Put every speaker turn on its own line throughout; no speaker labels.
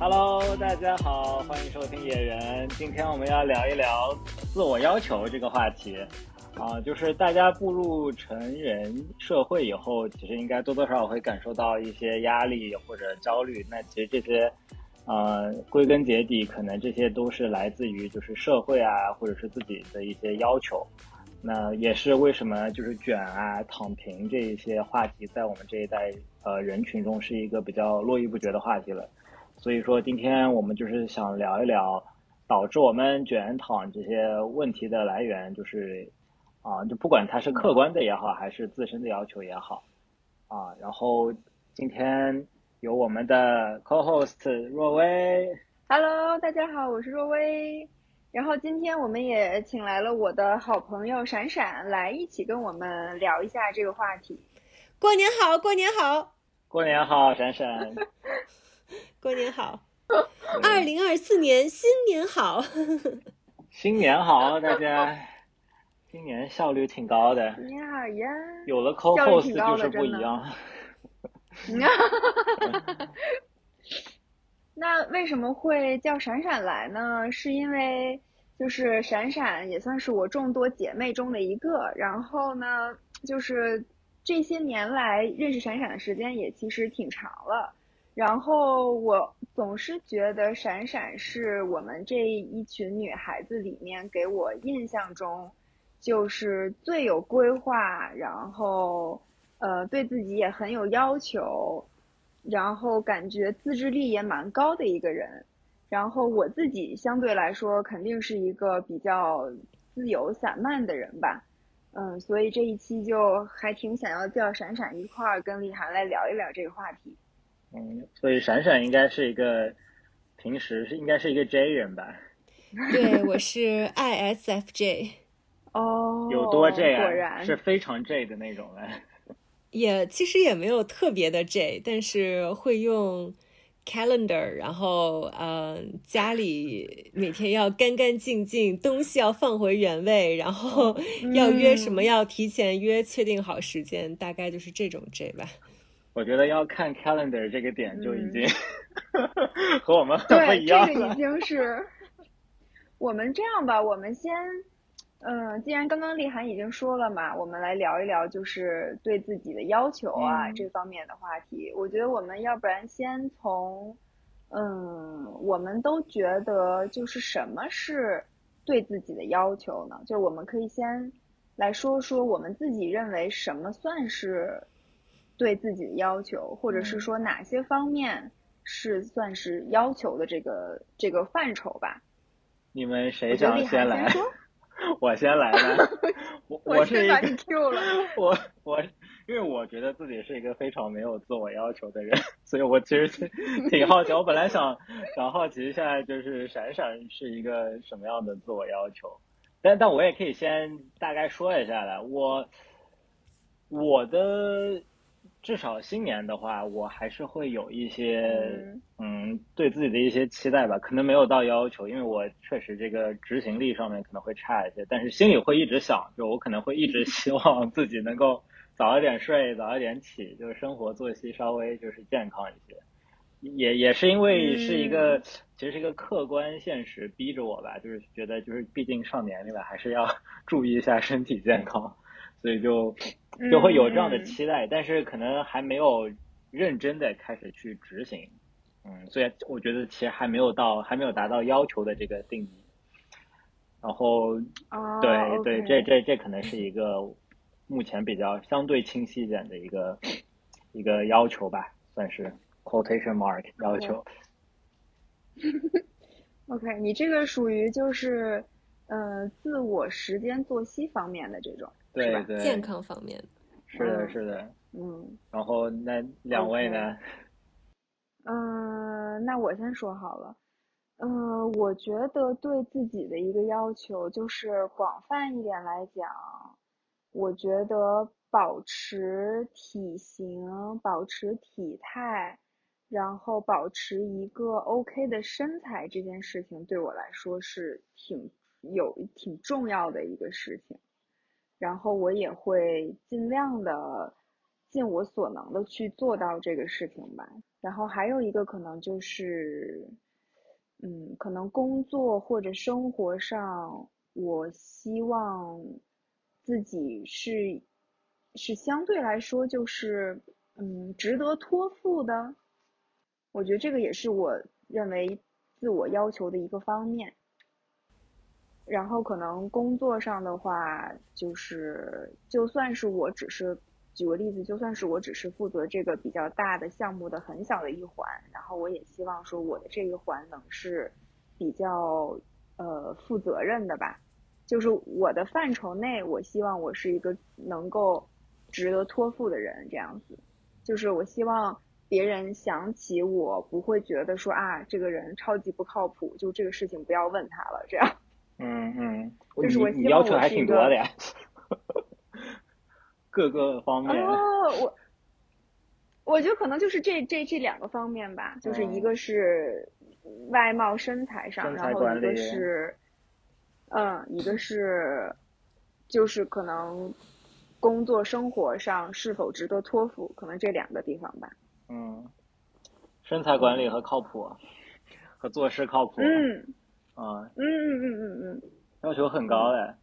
Hello，大家好，欢迎收听野人。今天我们要聊一聊自我要求这个话题。啊，就是大家步入成人社会以后，其实应该多多少少会感受到一些压力或者焦虑。那其实这些，呃，归根结底，可能这些都是来自于就是社会啊，或者是自己的一些要求。那也是为什么就是卷啊、躺平这一些话题，在我们这一代呃人群中是一个比较络绎不绝的话题了。所以说，今天我们就是想聊一聊导致我们卷躺这些问题的来源，就是啊，就不管它是客观的也好，还是自身的要求也好，啊，然后今天有我们的 co-host 若薇
，Hello，大家好，我是若薇。然后今天我们也请来了我的好朋友闪闪来一起跟我们聊一下这个话题。
过年好，过年好，
过年好，闪闪，
过年好，二零二四年新年好，
新年好，大家，今年效率挺高的。
新年好呀！
有了 co host 就是不一样。
那为什么会叫闪闪来呢？是因为就是闪闪也算是我众多姐妹中的一个，然后呢，就是这些年来认识闪闪的时间也其实挺长了，然后我总是觉得闪闪是我们这一群女孩子里面给我印象中就是最有规划，然后呃对自己也很有要求。然后感觉自制力也蛮高的一个人，然后我自己相对来说肯定是一个比较自由散漫的人吧，嗯，所以这一期就还挺想要叫闪闪一块儿跟李涵来聊一聊这个话题。
嗯，所以闪闪应该是一个平时是应该是一个 J 人吧？
对，我是 ISFJ。
哦，
有多 J
啊？果然
是非常 J 的那种嘞。
也其实也没有特别的 J，但是会用 calendar，然后呃家里每天要干干净净，东西要放回原位，然后要约什么要提前约，确定好时间，大概就是这种 J 吧。
我觉得要看 calendar 这个点就已经 和我们很不一样
了。这个已经是我们这样吧，我们先。嗯，既然刚刚丽涵已经说了嘛，我们来聊一聊就是对自己的要求啊这方面的话题。我觉得我们要不然先从，嗯，我们都觉得就是什么是对自己的要求呢？就是我们可以先来说说我们自己认为什么算是对自己的要求，或者是说哪些方面是算是要求的这个这个范畴吧。
你们谁想
先
来？我
先
来吧，我 我是
把你 Q 了。
我我因为我觉得自己是一个非常没有自我要求的人，所以我其实挺好奇。我本来想想好奇一下，就是闪闪是一个什么样的自我要求，但但我也可以先大概说一下的。我我的。至少新年的话，我还是会有一些嗯，对自己的一些期待吧。可能没有到要求，因为我确实这个执行力上面可能会差一些。但是心里会一直想，就我可能会一直 希望自己能够早一点睡，早一点起，就是生活作息稍微就是健康一些。也也是因为是一个其实是一个客观现实逼着我吧，就是觉得就是毕竟上年龄了，还是要 注意一下身体健康，所以就。就会有这样的期待，但是可能还没有认真的开始去执行，嗯，所以我觉得其实还没有到，还没有达到要求的这个定义。然后，对对，这这这可能是一个目前比较相对清晰一点的一个一个要求吧，算是 quotation mark 要求。
OK，你这个属于就是呃自我时间作息方面的这种。
对对，
健康方面
是的，是的，嗯。然后那两位呢？
嗯，那我先说好了。嗯，我觉得对自己的一个要求就是广泛一点来讲，我觉得保持体型、保持体态，然后保持一个 OK 的身材这件事情，对我来说是挺有挺重要的一个事情。然后我也会尽量的尽我所能的去做到这个事情吧。然后还有一个可能就是，嗯，可能工作或者生活上，我希望自己是是相对来说就是嗯值得托付的。我觉得这个也是我认为自我要求的一个方面。然后可能工作上的话，就是就算是我只是举个例子，就算是我只是负责这个比较大的项目的很小的一环，然后我也希望说我的这一环能是比较呃负责任的吧，就是我的范畴内，我希望我是一个能够值得托付的人，这样子，就是我希望别人想起我不会觉得说啊这个人超级不靠谱，就这个事情不要问他了，这样。
嗯嗯，
就是我
你要求还挺多的呀，各个方面。
哦，我我觉得可能就是这这这两个方面吧，就是一个是外貌身材上，然后一个是，嗯，一个是就是可能工作生活上是否值得托付，可能这两个地方吧。
嗯，身材管理和靠谱，和做事靠谱。
嗯。
啊，
嗯嗯嗯嗯嗯，
要求很高嘞，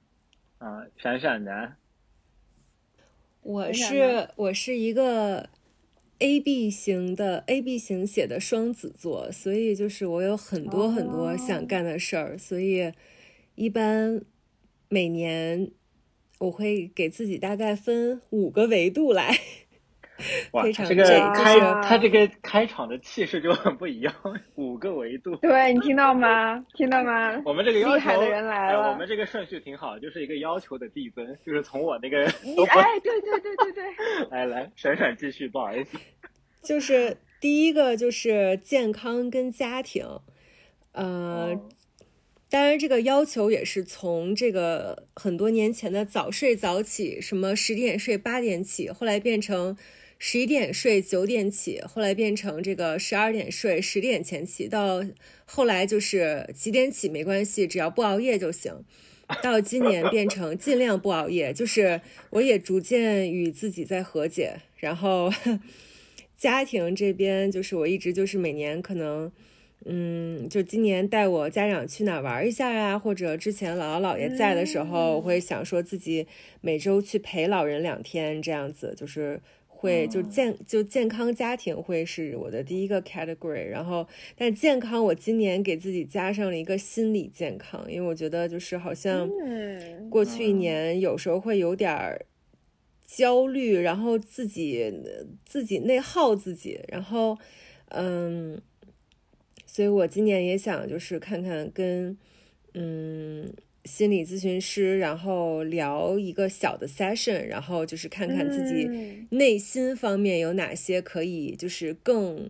啊，闪闪的。
我是我是一个 A B 型的 A B 型写的双子座，所以就是我有很多很多想干的事儿，所以一般每年我会给自己大概分五个维度来。
哇，这个开他这个开场的气势就很不一样，五个维度。
对你听到吗？听到吗？
我们这个要
求的人来了。
我们这个顺序挺好，就是一个要求的递增，就是从我那个。
哎，对对对对对。
来来，闪闪继续，不好意思。
就是第一个就是健康跟家庭，呃，当然这个要求也是从这个很多年前的早睡早起，什么十点睡八点起，后来变成。十一点睡，九点起，后来变成这个十二点睡，十点前起，到后来就是几点起没关系，只要不熬夜就行。到今年变成尽量不熬夜，就是我也逐渐与自己在和解。然后 家庭这边就是我一直就是每年可能，嗯，就今年带我家长去哪玩一下呀，或者之前姥姥姥爷在的时候，我会想说自己每周去陪老人两天这样子，就是。会就健就健康家庭会是我的第一个 category，然后但健康我今年给自己加上了一个心理健康，因为我觉得就是好像过去一年有时候会有点儿焦虑，然后自己自己内耗自己，然后嗯，所以我今年也想就是看看跟嗯。心理咨询师，然后聊一个小的 session，然后就是看看自己内心方面有哪些可以，就是更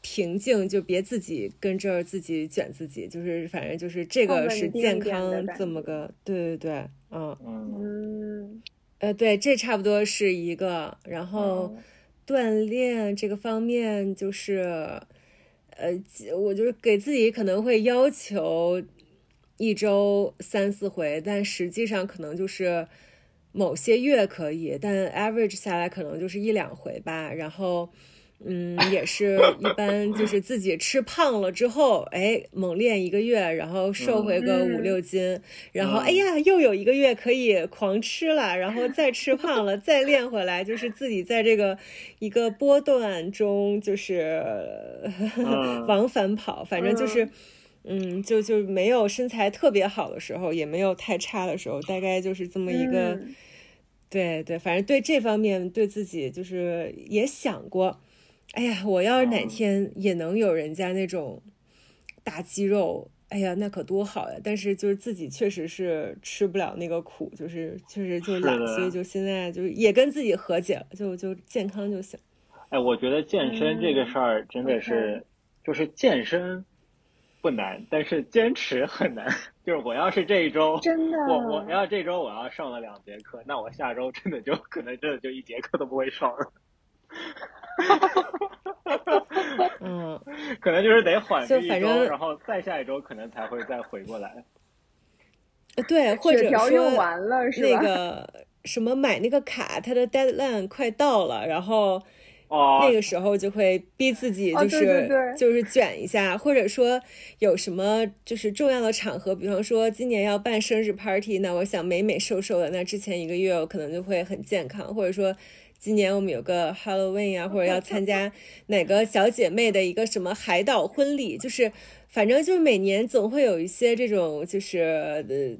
平静，就别自己跟这儿自己卷自己，就是反正就是这个是健康这么个，对对对，
嗯。嗯，
呃，对，这差不多是一个，然后锻炼这个方面就是，呃，我就是给自己可能会要求。一周三四回，但实际上可能就是某些月可以，但 average 下来可能就是一两回吧。然后，嗯，也是 一般就是自己吃胖了之后，哎，猛练一个月，然后瘦回个五六斤，然后哎呀，又有一个月可以狂吃了，然后再吃胖了，再练回来，就是自己在这个一个波段中就是 往返跑，反正就是。嗯，就就没有身材特别好的时候，也没有太差的时候，大概就是这么一个，对对，反正对这方面对自己就是也想过，哎呀，我要是哪天也能有人家那种大肌肉，哎呀，那可多好呀！但是就是自己确实是吃不了那个苦，就是确实就懒，所以就现在就也跟自己和解了，就就健康就行。
哎，我觉得健身这个事儿真的是，就是健身。不难，但是坚持很难。就是我要是这一周，
真的，
我我要这周我要上了两节课，那我下周真的就可能真的就一节课都不会上了。
嗯，
可能就是得缓一周，然后再下一周可能才会再回过来。
对，或者说
完了是？
那个什么买那个卡，它的 deadline 快到了，然后。
哦，
那个时候就会逼自己，就是就是卷一下，或者说有什么就是重要的场合，比方说今年要办生日 party，那我想美美瘦瘦的，那之前一个月我可能就会很健康，或者说今年我们有个 Halloween 啊，或者要参加 哪个小姐妹的一个什么海岛婚礼，就是反正就是每年总会有一些这种就是呃。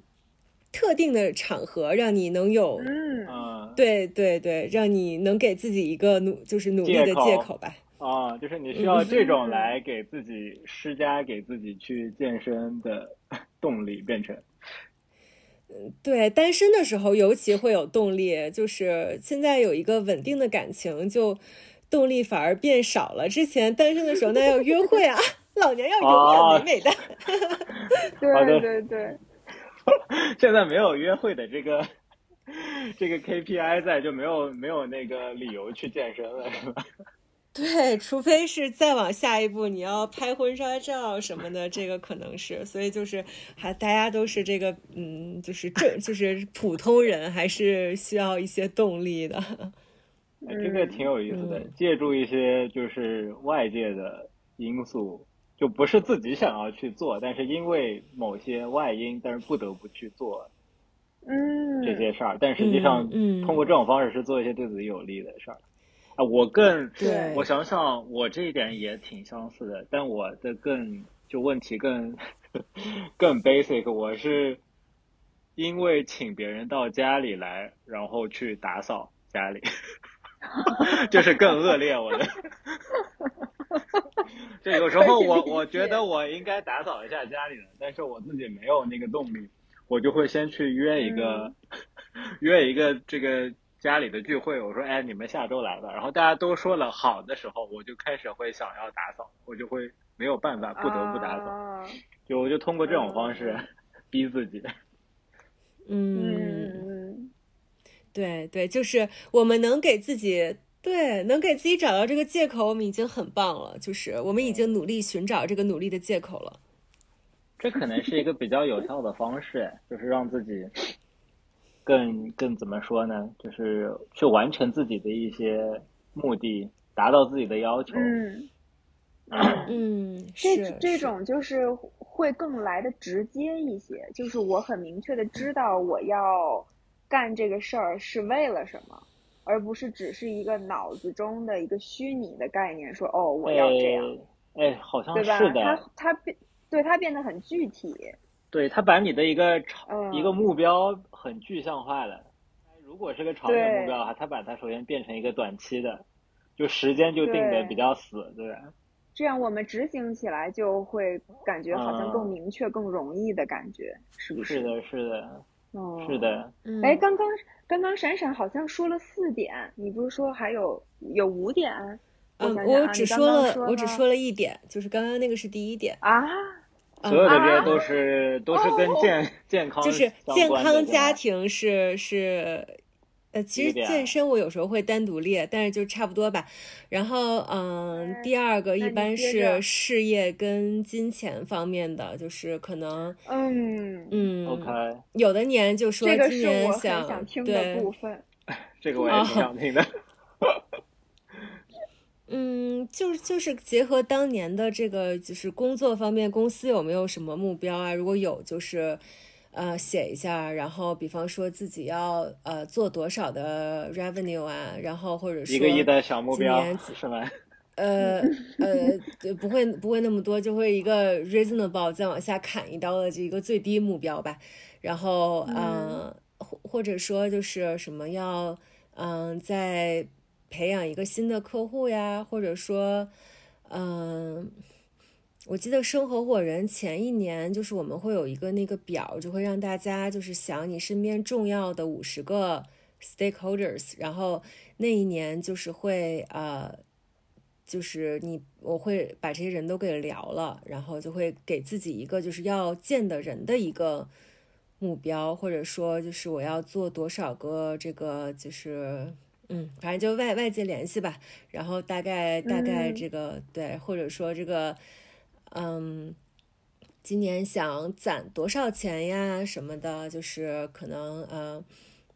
特定的场合让你能有，
嗯，
对对对，让你能给自己一个努，就是努力的借口吧。
啊，就是你需要这种来给自己施加，给自己去健身的 动力，变成。
嗯，对，单身的时候尤其会有动力，就是现在有一个稳定的感情，就动力反而变少了。之前单身的时候那要约会啊，老娘要永远美美的。
对对对。
现在没有约会的这个这个 KPI 在，就没有没有那个理由去健身了，是吧？
对，除非是再往下一步，你要拍婚纱照什么的，这个可能是。所以就是还大家都是这个，嗯，就是正就是普通人，还是需要一些动力的。
这个挺有意思的，借助一些就是外界的因素。就不是自己想要去做，但是因为某些外因，但是不得不去做，
嗯，
这些事儿。但实际上，通过这种方式是做一些对自己有利的事儿。啊，我更，我想想，我这一点也挺相似的，但我的更就问题更 更 basic。我是因为请别人到家里来，然后去打扫家里，就是更恶劣我的。就有时候我我觉得我应该打扫一下家里的，但是我自己没有那个动力，我就会先去约一个 约一个这个家里的聚会。我说，哎，你们下周来吧。然后大家都说了好的时候，我就开始会想要打扫，我就会没有办法，不得不打扫。就我就通过这种方式 逼自己。
嗯，对对，就是我们能给自己。对，能给自己找到这个借口，我们已经很棒了。就是我们已经努力寻找这个努力的借口了。
这可能是一个比较有效的方式，就是让自己更更怎么说呢？就是去完成自己的一些目的，达到自己的要求。
嗯
嗯，
这这种就是会更来的直接一些。就是我很明确的知道我要干这个事儿是为了什么。而不是只是一个脑子中的一个虚拟的概念，说哦，我要这样，
哎，好像
是
的，
它它变，对它变得很具体，
对它把你的一个长一个目标很具象化了。如果是个长远目标的话，它把它首先变成一个短期的，就时间就定的比较死，对吧？
这样我们执行起来就会感觉好像更明确、更容易的感觉，是不是？
是的，是的。哦，是的，
哎，刚刚刚刚闪闪好像说了四点，你不是说还有有五点？
嗯，
我
只说了，我只说了一点，就是刚刚那个是第一点
啊。
所有的这些都是都是跟健健康，
就是健康家庭是是。呃，其实健身我有时候会单独列，但是就差不多吧。然后，嗯，第二个一般是事业跟金钱方面的，就是可能，
嗯
嗯
，OK，
有的年就说今年
想想听的部分，
这个我也挺想听的。
嗯，就是就是结合当年的这个，就是工作方面，公司有没有什么目标啊？如果有，就是。呃，写一下，然后比方说自己要呃做多少的 revenue 啊，然后或者说
一个亿的小目标是吗？
呃呃，不会不会那么多，就会一个 reasonable 再往下砍一刀的这一个最低目标吧。然后嗯，或或者说就是什么要嗯再培养一个新的客户呀，或者说嗯。我记得生合伙人前一年，就是我们会有一个那个表，就会让大家就是想你身边重要的五十个 stakeholders，然后那一年就是会呃，就是你我会把这些人都给聊了，然后就会给自己一个就是要见的人的一个目标，或者说就是我要做多少个这个就是嗯，反正就外外界联系吧，然后大概大概这个对，或者说这个。嗯，今年想攒多少钱呀？什么的，就是可能呃，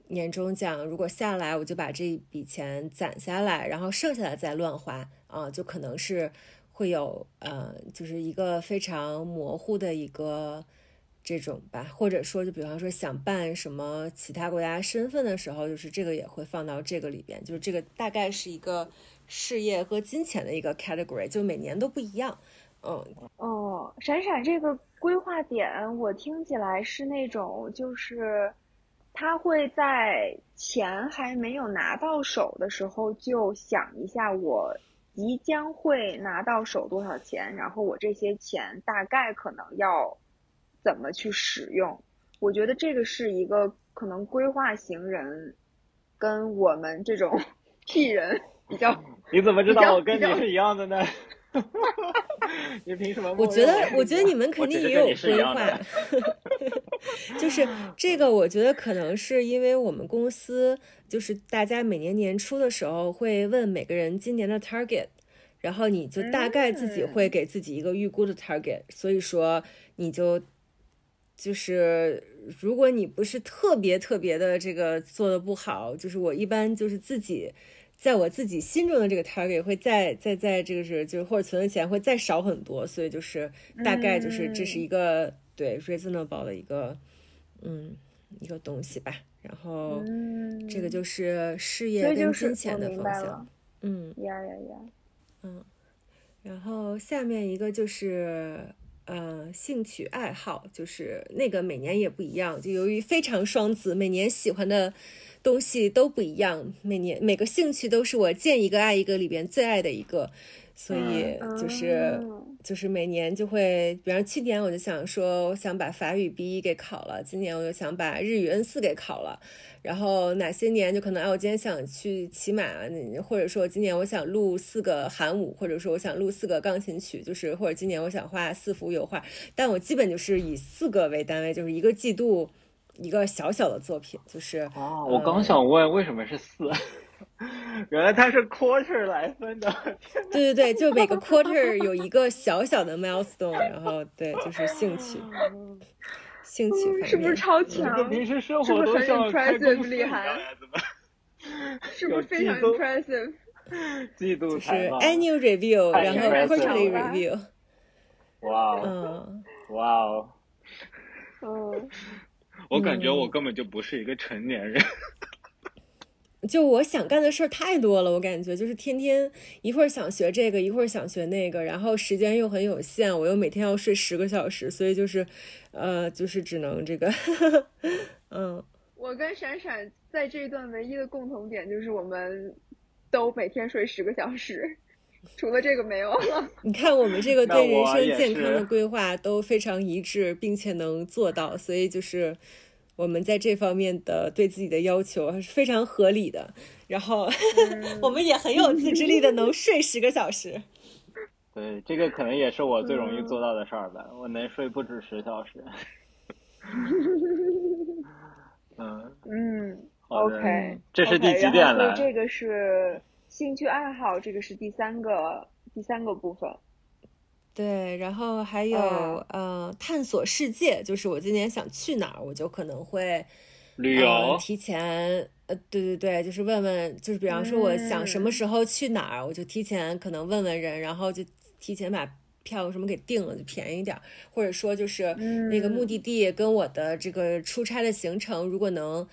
年终奖如果下来，我就把这一笔钱攒下来，然后剩下的再乱花啊，就可能是会有呃，就是一个非常模糊的一个这种吧，或者说就比方说想办什么其他国家身份的时候，就是这个也会放到这个里边，就是这个大概是一个事业和金钱的一个 category，就每年都不一样。嗯，
哦，闪闪这个规划点，我听起来是那种就是。他会在钱还没有拿到手的时候就想一下，我即将会拿到手多少钱，然后我这些钱大概可能要怎么去使用。我觉得这个是一个可能规划型人跟我们这种 P 人比较。
你怎么知道我跟你是一样的呢？你凭什么？
我觉得，我觉得你们肯定也有规划。就是这个，我觉得可能是因为我们公司，就是大家每年年初的时候会问每个人今年的 target，然后你就大概自己会给自己一个预估的 target，所以说你就就是如果你不是特别特别的这个做的不好，就是我一般就是自己。在我自己心中的这个 target 会再再再这个是就是或者存的钱会再少很多，所以就是大概就是这是一个对 reasonable 的一个嗯一个东西吧。然后这个就是事业跟金钱的方向。嗯
呀呀呀，
嗯，然后下面一个就是呃兴趣爱好，就是那个每年也不一样，就由于非常双子，每年喜欢的。东西都不一样，每年每个兴趣都是我见一个爱一个里边最爱的一个，所以就是就是每年就会，比方去年我就想说，我想把法语 B 一给考了，今年我就想把日语 N 四给考了，然后哪些年就可能哎，我今天想去骑马，或者说今年我想录四个韩舞，或者说我想录四个钢琴曲，就是或者今年我想画四幅油画，但我基本就是以四个为单位，就是一个季度。一个小小的作品，就是
哦，我刚想问为什么是四，原来它是 quarter 来分的。
对对对，就每个 quarter 有一个小小的 milestone，然后对，就是兴趣，兴趣
是不是超强？
平时生活都像开公司
厉害，是不是非常 impressive？
季度
就是 annual review，然后 quarterly review。
哇哦！
嗯，
哇哦！
嗯。
我感觉我根本就不是一个成年人，
就我想干的事儿太多了，我感觉就是天天一会儿想学这个，一会儿想学那个，然后时间又很有限，我又每天要睡十个小时，所以就是，呃，就是只能这个，嗯。
我跟闪闪在这一段唯一的共同点就是我们都每天睡十个小时。除了这个没有了。
你看，我们这个对人生健康的规划都非常一致，并且能做到，所以就是我们在这方面的对自己的要求还是非常合理的。然后 我们也很有自制力的，能睡十个小时。
对，这个可能也是我最容易做到的事儿吧。我能睡不止十小时。嗯
嗯，OK，
这是第几点了？
这个是。兴趣爱好，这个是第三个第三个部分。
对，然后还有呃，探索世界，就是我今年想去哪儿，我就可能会
旅游，
提前呃，对对对，就是问问，就是比方说我想什么时候去哪儿，我就提前可能问问人，然后就提前把票什么给定了，就便宜点儿，或者说就是那个目的地跟我的这个出差的行程，如果能。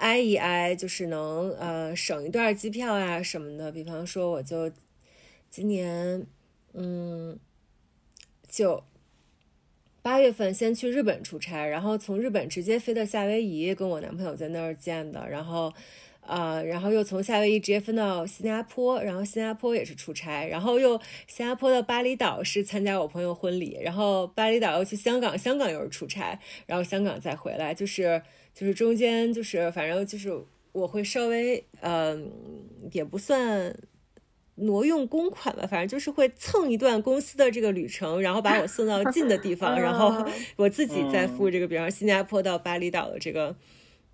挨一挨，就是能呃省一段机票呀什么的。比方说，我就今年嗯，就八月份先去日本出差，然后从日本直接飞到夏威夷，跟我男朋友在那儿见的。然后呃，然后又从夏威夷直接飞到新加坡，然后新加坡也是出差，然后又新加坡的巴厘岛是参加我朋友婚礼，然后巴厘岛又去香港，香港又是出差，然后香港再回来，就是。就是中间就是反正就是我会稍微嗯也不算挪用公款吧，反正就是会蹭一段公司的这个旅程，然后把我送到近的地方，然后 我自己再付这个，比方新加坡到巴厘岛的这个，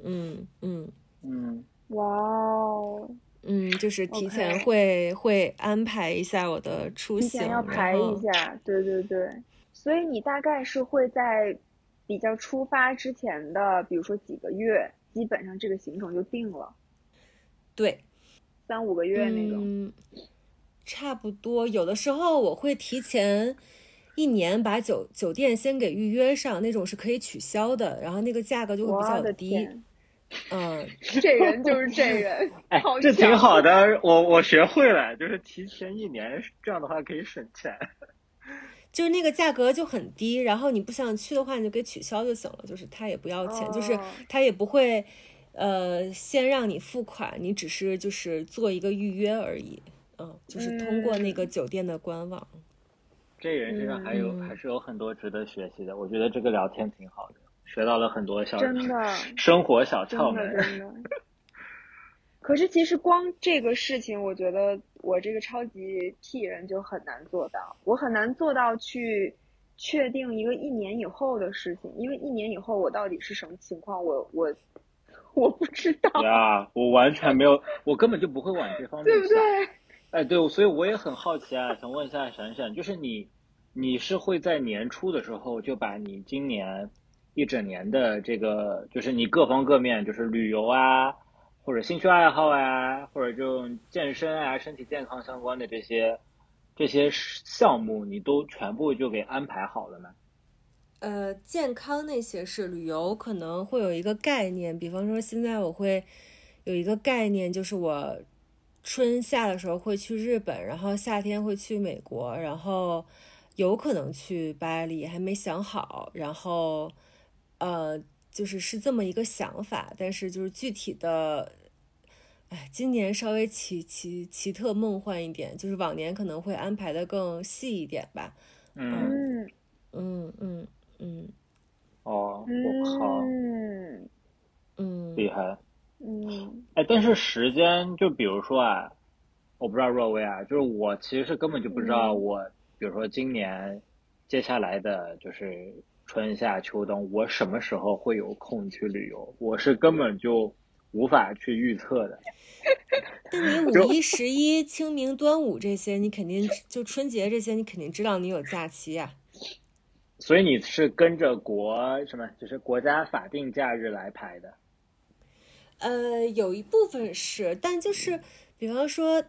嗯
嗯。嗯，
哇哦，
嗯，就是提前会会安排一下我的出行，提
前要排一下，对对对，所以你大概是会在。比较出发之前的，比如说几个月基本上这个行程就定了，
对，
三五个月那种。
嗯，差不多。有的时候我会提前一年把酒酒店先给预约上，那种是可以取消的，然后那个价格就会比
较的
较低。
天，
嗯，
这人就是这人，
哎，这挺好的，我我学会了，就是提前一年，这样的话可以省钱。
就是那个价格就很低，然后你不想去的话，你就给取消就行了，就是他也不要钱，就是
哦
他也不会呃先让你付款，你只是就是做一个预约而已。嗯，就是通过那个酒店的官网。
这人身上还有、
嗯
还是有很多值得学习的，我觉得这个聊天挺好的，学到了很多小
真的
生活小窍门。
的真的。可是其实光这个事情，我觉得我这个超级 T 人就很难做到，我很难做到去确定一个一年以后的事情，因为一年以后我到底是什么情况，我我我不知道，
呀，我完全没有，我根本就不会往这方面想。
对不对？
哎，对，所以我也很好奇啊，想问一下闪闪，就是你，你是会在年初的时候就把你今年一整年的这个，就是你各方各面，就是旅游啊，或者兴趣爱好啊，或者这种健身啊、身体健康相关的这些这些项目，你都全部就给安排好了吗？
呃，健康那些是旅游可能会有一个概念，比方说现在我会有一个概念，就是我春夏的时候会去日本，然后夏天会去美国，然后有可能去巴黎，还没想好，然后呃，就是是这么一个想法，但是就是具体的。哎，今年稍微奇奇奇特梦幻一点，就是往年可能会安排的更细一点吧。
嗯，
嗯
嗯嗯嗯
哦，我靠，
嗯
嗯，
厉害！
嗯
哎，但是时间，就比如说啊，我不知道若薇啊，就是我其实是根本就不知道
嗯
我，比如说今年接下来的就是春夏秋冬，我什么时候会有空去旅游，我是根本就无法去预测的。
那你 五一、十一、清明、端午这些，你肯定就春节这些，你肯定知道你有假期呀、
所以你是跟着国什么，就是国家法定假日来排的。
呃，有一部分是，但就是比方说，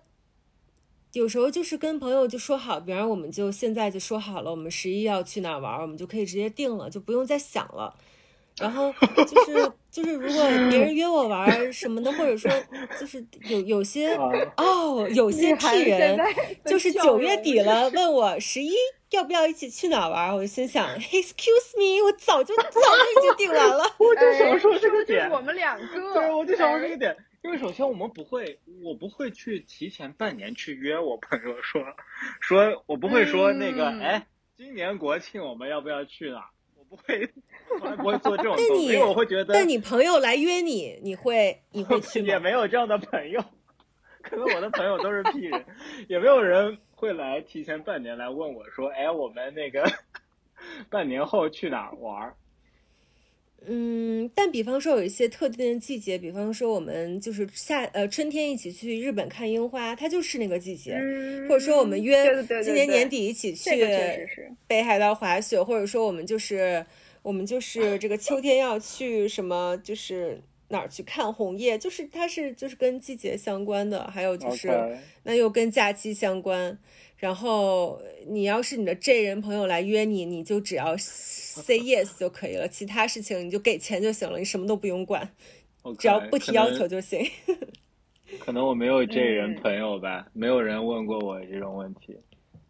有时候就是跟朋友就说好，比方我们就现在就说好了，我们十一要去哪玩，我们就可以直接定了，就不用再想了。然后就是就是，如果别人约我玩什么的，或者说就是有有些
啊
哦，有些
厉害
P
现
人就是
笑
九月底了，问我十一要不要一起去哪玩，我就心想，Excuse me，我早就早就已经定完了。
我就
哎
想说这
说的就是
个点，
我们两个，
对，我就想说这
哎
个点，因为首先我们不会，我不会去提前半年去约我朋友说，说我不会说那个，
嗯
哎，今年国庆我们要不要去哪？我不会，从来不会做这种因为我会觉得，
但你朋友来约你，你会你会去？
没有这样的朋友，可能我的朋友都是屁人，也没有人会来提前半年来问我说，哎，我们那个 半年后去哪玩儿？
嗯，但比方说有一些特定的季节，比方说我们就是夏呃春天一起去日本看樱花，它就是那个季节。
嗯，
或者说我们约今年年底一起去北海道滑雪，或者说我们就是我们就是这个秋天要去什么，就是哪儿去看红叶，就是它是就是跟季节相关的，还有就是那又跟假期相关。然后你要是你的 J 人朋友来约你，你就只要 say yes 就可以了，其他事情你就给钱就行了，你什么都不用管只要不提要求就行。
可能我没有这人朋友吧，没有人问过我这种问题。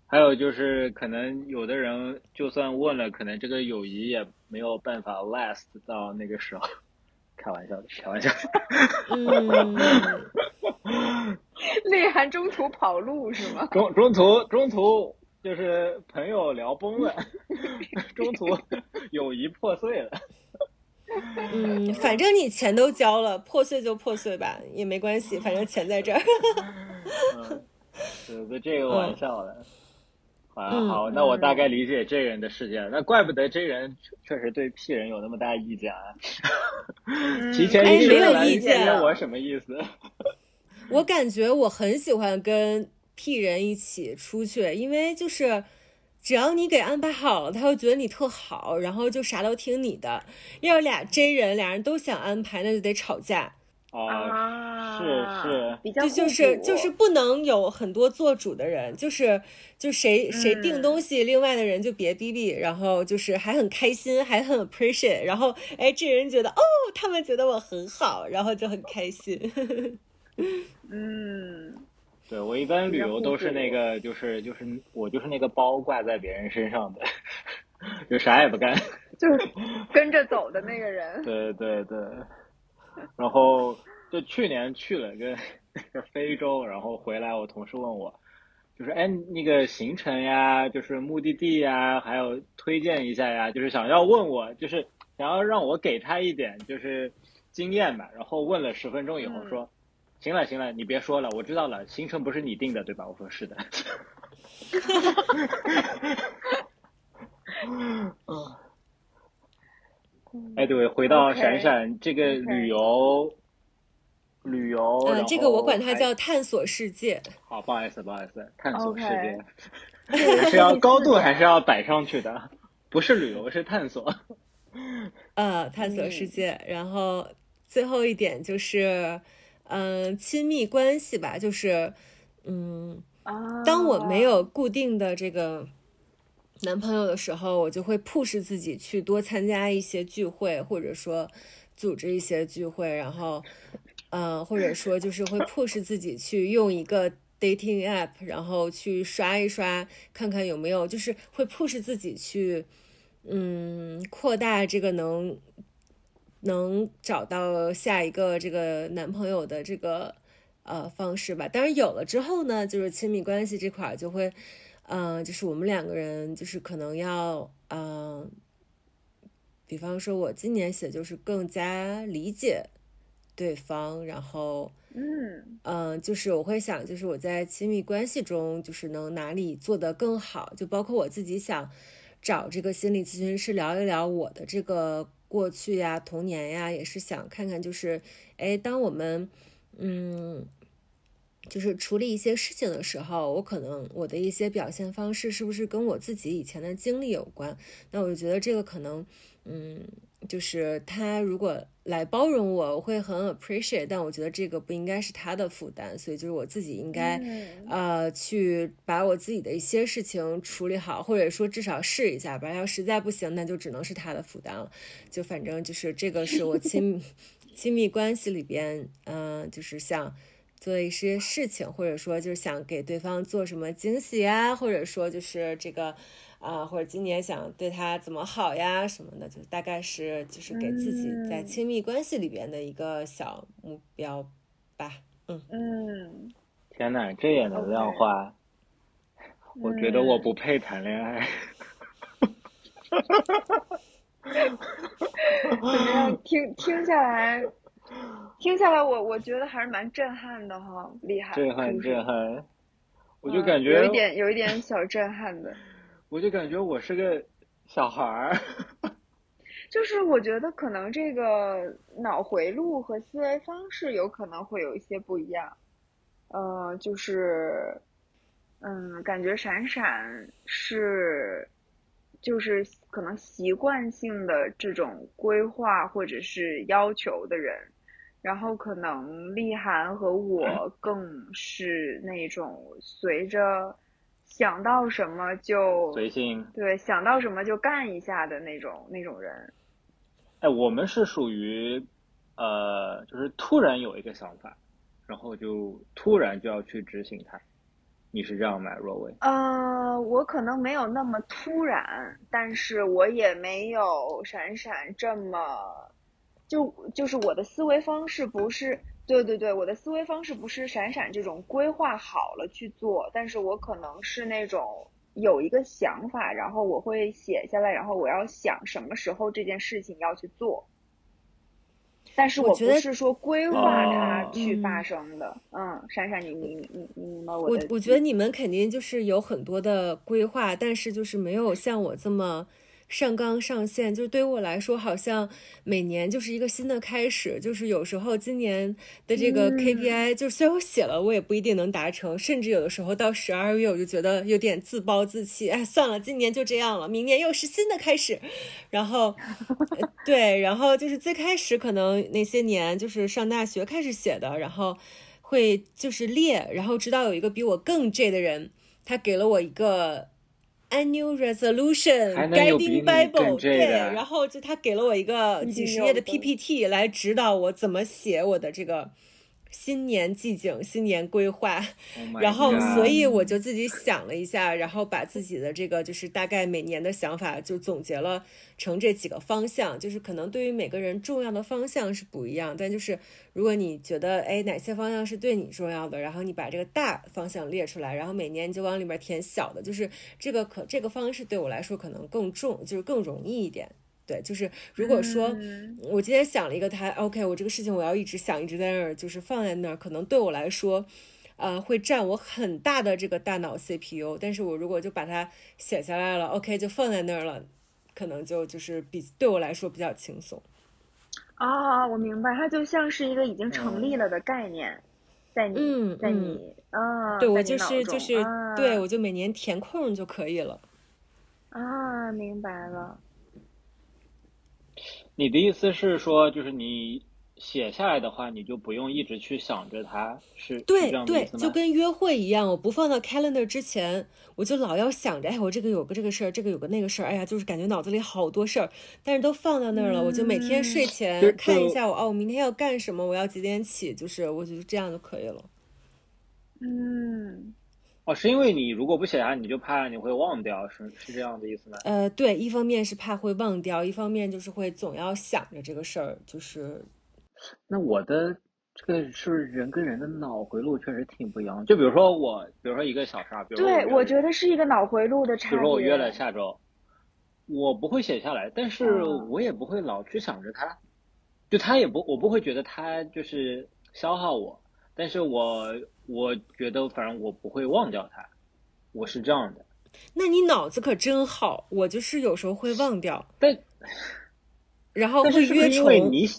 还有就是，可能有的人就算问了，可能这个友谊也没有办法 last 到那个时候。开玩笑的，开玩笑的。
嗯，
内涵中途跑路是吗？
中中途中途就是朋友聊崩了，中途友谊破碎了。
嗯，反正你钱都交了，破碎就破碎吧，也没关系，反正钱在这儿。
嗯，是个这个玩笑的。好，
嗯
好，那我大概理解这人的世界了。那怪不得这人确实对 P 人有那么大意见啊。提前
哎
一
没有
个来
意见
我什么意思？
我感觉我很喜欢跟 P 人一起出去，因为就是只要你给安排好了，他会觉得你特好，然后就啥都听你的。要是俩 J 人，俩人都想安排，那就得吵架。
啊，是是，
比较
就就是就是不能有很多做主的人，就是就谁谁定东西，另外的人就别逼逼，然后就是还很开心，还很 appreciate，然后哎，这人觉得哦，他们觉得我很好，然后就很开心。
嗯，
对我一般旅游都是那个，就是就是我就是那个包挂在别人身上的，就啥也不干，
就是跟着走的那个人。
对 对对。然后就去年去了个非洲，然后回来，我同事问我，就是哎那个行程呀，就是目的地呀，还有推荐一下呀，就是想要问我，就是想要让我给他一点就是经验吧。然后问了十分钟以后说，行了行了，你别说了，我知道了，行程不是你定的对吧？我说是的。嗯。哎，对，回到闪闪这个旅游，旅游，
嗯，这个我管它叫探索世界。
好，不好意思，不好意思，探索世界 是要高度还是要摆上去的？不是旅游，是探索。
呃，探索世界。然后最后一点就是，嗯，亲密关系吧，就是，嗯，当我没有固定的这个。男朋友的时候，我就会 push 自己去多参加一些聚会，或者说组织一些聚会，然后，呃，或者说就是会 push 自己去用一个 dating app，然后去刷一刷，看看有没有，就是会 push 自己去，嗯，扩大这个能能找到下一个这个男朋友的这个呃方式吧。当然有了之后呢，就是亲密关系这块就会。嗯，就是我们两个人，就是可能要，嗯，比方说，我今年写就是更加理解对方，然后，
嗯，
嗯，就是我会想，就是我在亲密关系中，就是能哪里做得更好，就包括我自己想找这个心理咨询师聊一聊我的这个过去呀、童年呀，也是想看看，就是，哎，当我们，嗯。就是处理一些事情的时候，我可能我的一些表现方式是不是跟我自己以前的经历有关？那我就觉得这个可能，嗯，就是他如果来包容我，我会很 appreciate，但我觉得这个不应该是他的负担，所以就是我自己应该，呃，去把我自己的一些事情处理好，或者说至少试一下吧。要实在不行，那就只能是他的负担了。就反正就是这个是我亲 亲密关系里边，嗯，就是像。做一些事情，或者说就是想给对方做什么惊喜呀，或者说就是这个，啊，或者今年想对他怎么好呀什么的，就大概是就是给自己在亲密关系里边的一个小目标吧。
嗯嗯。
天呐，这也能量化？我觉得我不配谈恋爱。
怎么样？听听下来。听下来，我我觉得还是蛮震撼的哈，厉害，
震撼震撼，我就感觉
有一点有一点小震撼的，
我就感觉我是个小孩儿，
就是我觉得可能这个脑回路和思维方式有可能会有一些不一样，呃，就是嗯，感觉闪闪是就是可能习惯性的这种规划或者是要求的人。然后可能立涵和我 更是那种随着想到什么就
随性，
对，想到什么就干一下的那种那种人。
哎，我们是属于呃，就是突然有一个想法，然后就突然就要去执行它。你是这样吗，若薇？
呃，我可能没有那么突然，但是我也没有闪闪这么。就就是我的思维方式不是对对对，我的思维方式不是闪闪这种规划好了去做，但是我可能是那种有一个想法，然后我会写下来，然后我要想什么时候这件事情要去做，但是我不是说规划它去发生的。嗯，闪闪，你你你你你明白我
的？我我觉得你们肯定就是有很多的规划，但是就是没有像我这么。上纲上线，就是对于我来说，好像每年就是一个新的开始。就是有时候今年的这个 KPI，就虽然我写了，我也不一定能达成，甚至有的时候到十二月，我就觉得有点自暴自弃。哎，算了，今年就这样了，明年又是新的开始。然后，对，然后就是最开始可能那些年就是上大学开始写的，然后会就是列，然后直到有一个比我更 J 的人，他给了我一个。Annual Resolution Guiding Bible，对，然后就他给了我一个几十页的 PPT 来指导我怎么写我的这个。新年季景，新年规划，然后所以我就自己想了一下，然后把自己的这个就是大概每年的想法就总结了成这几个方向，就是可能对于每个人重要的方向是不一样，但就是如果你觉得哎哪些方向是对你重要的，然后你把这个大方向列出来，然后每年你就往里面填小的，就是这个可这个方式对我来说可能更重，就是更容易一点。对，就是如果说我今天想了一个，他 OK，我这个事情我要一直想，一直在那儿，就是放在那儿，可能对我来说，呃，会占我很大的这个大脑 CPU。但是我如果就把它写下来了，OK，就放在那儿了，可能就就是比对我来说比较轻松。
啊，我明白，它就像是一个已经成立了的概念，在你，在你啊，
对我就是就是对我就每年填空就可以了。
啊，明白了。
你的意思是说，就是你写下来的话，你就不用一直去想着它，是
对对，就跟约会一样，我不放到 calendar 之前，我就老要想着，哎，我这个有个这个事儿，这个有个那个事儿，哎呀，就是感觉脑子里好多事儿，但是都放到那儿了，我就每天睡前看一下，我哦，我明天要干什么，我要几点起，就是我觉得这样就可以了。
嗯。
哦，是因为你如果不写下，你就怕你会忘掉，是是这样的意思吗？
呃，对，一方面是怕会忘掉，一方面就是会总要想着这个事儿，就是。
那我的这个是不是人跟人的脑回路确实挺不一样？就比如说我，比如说一个小事儿，比如
对，我觉得是一个脑回路的差
别。比如说我约了下周，我不会写下来，但是我也不会老去想着他，就他也不，我不会觉得他就是消耗我，但是我。我觉得，反正我不会忘掉它，我是这样的。
那你脑子可真好，我就是有时候会忘掉，
但
然后会约
重，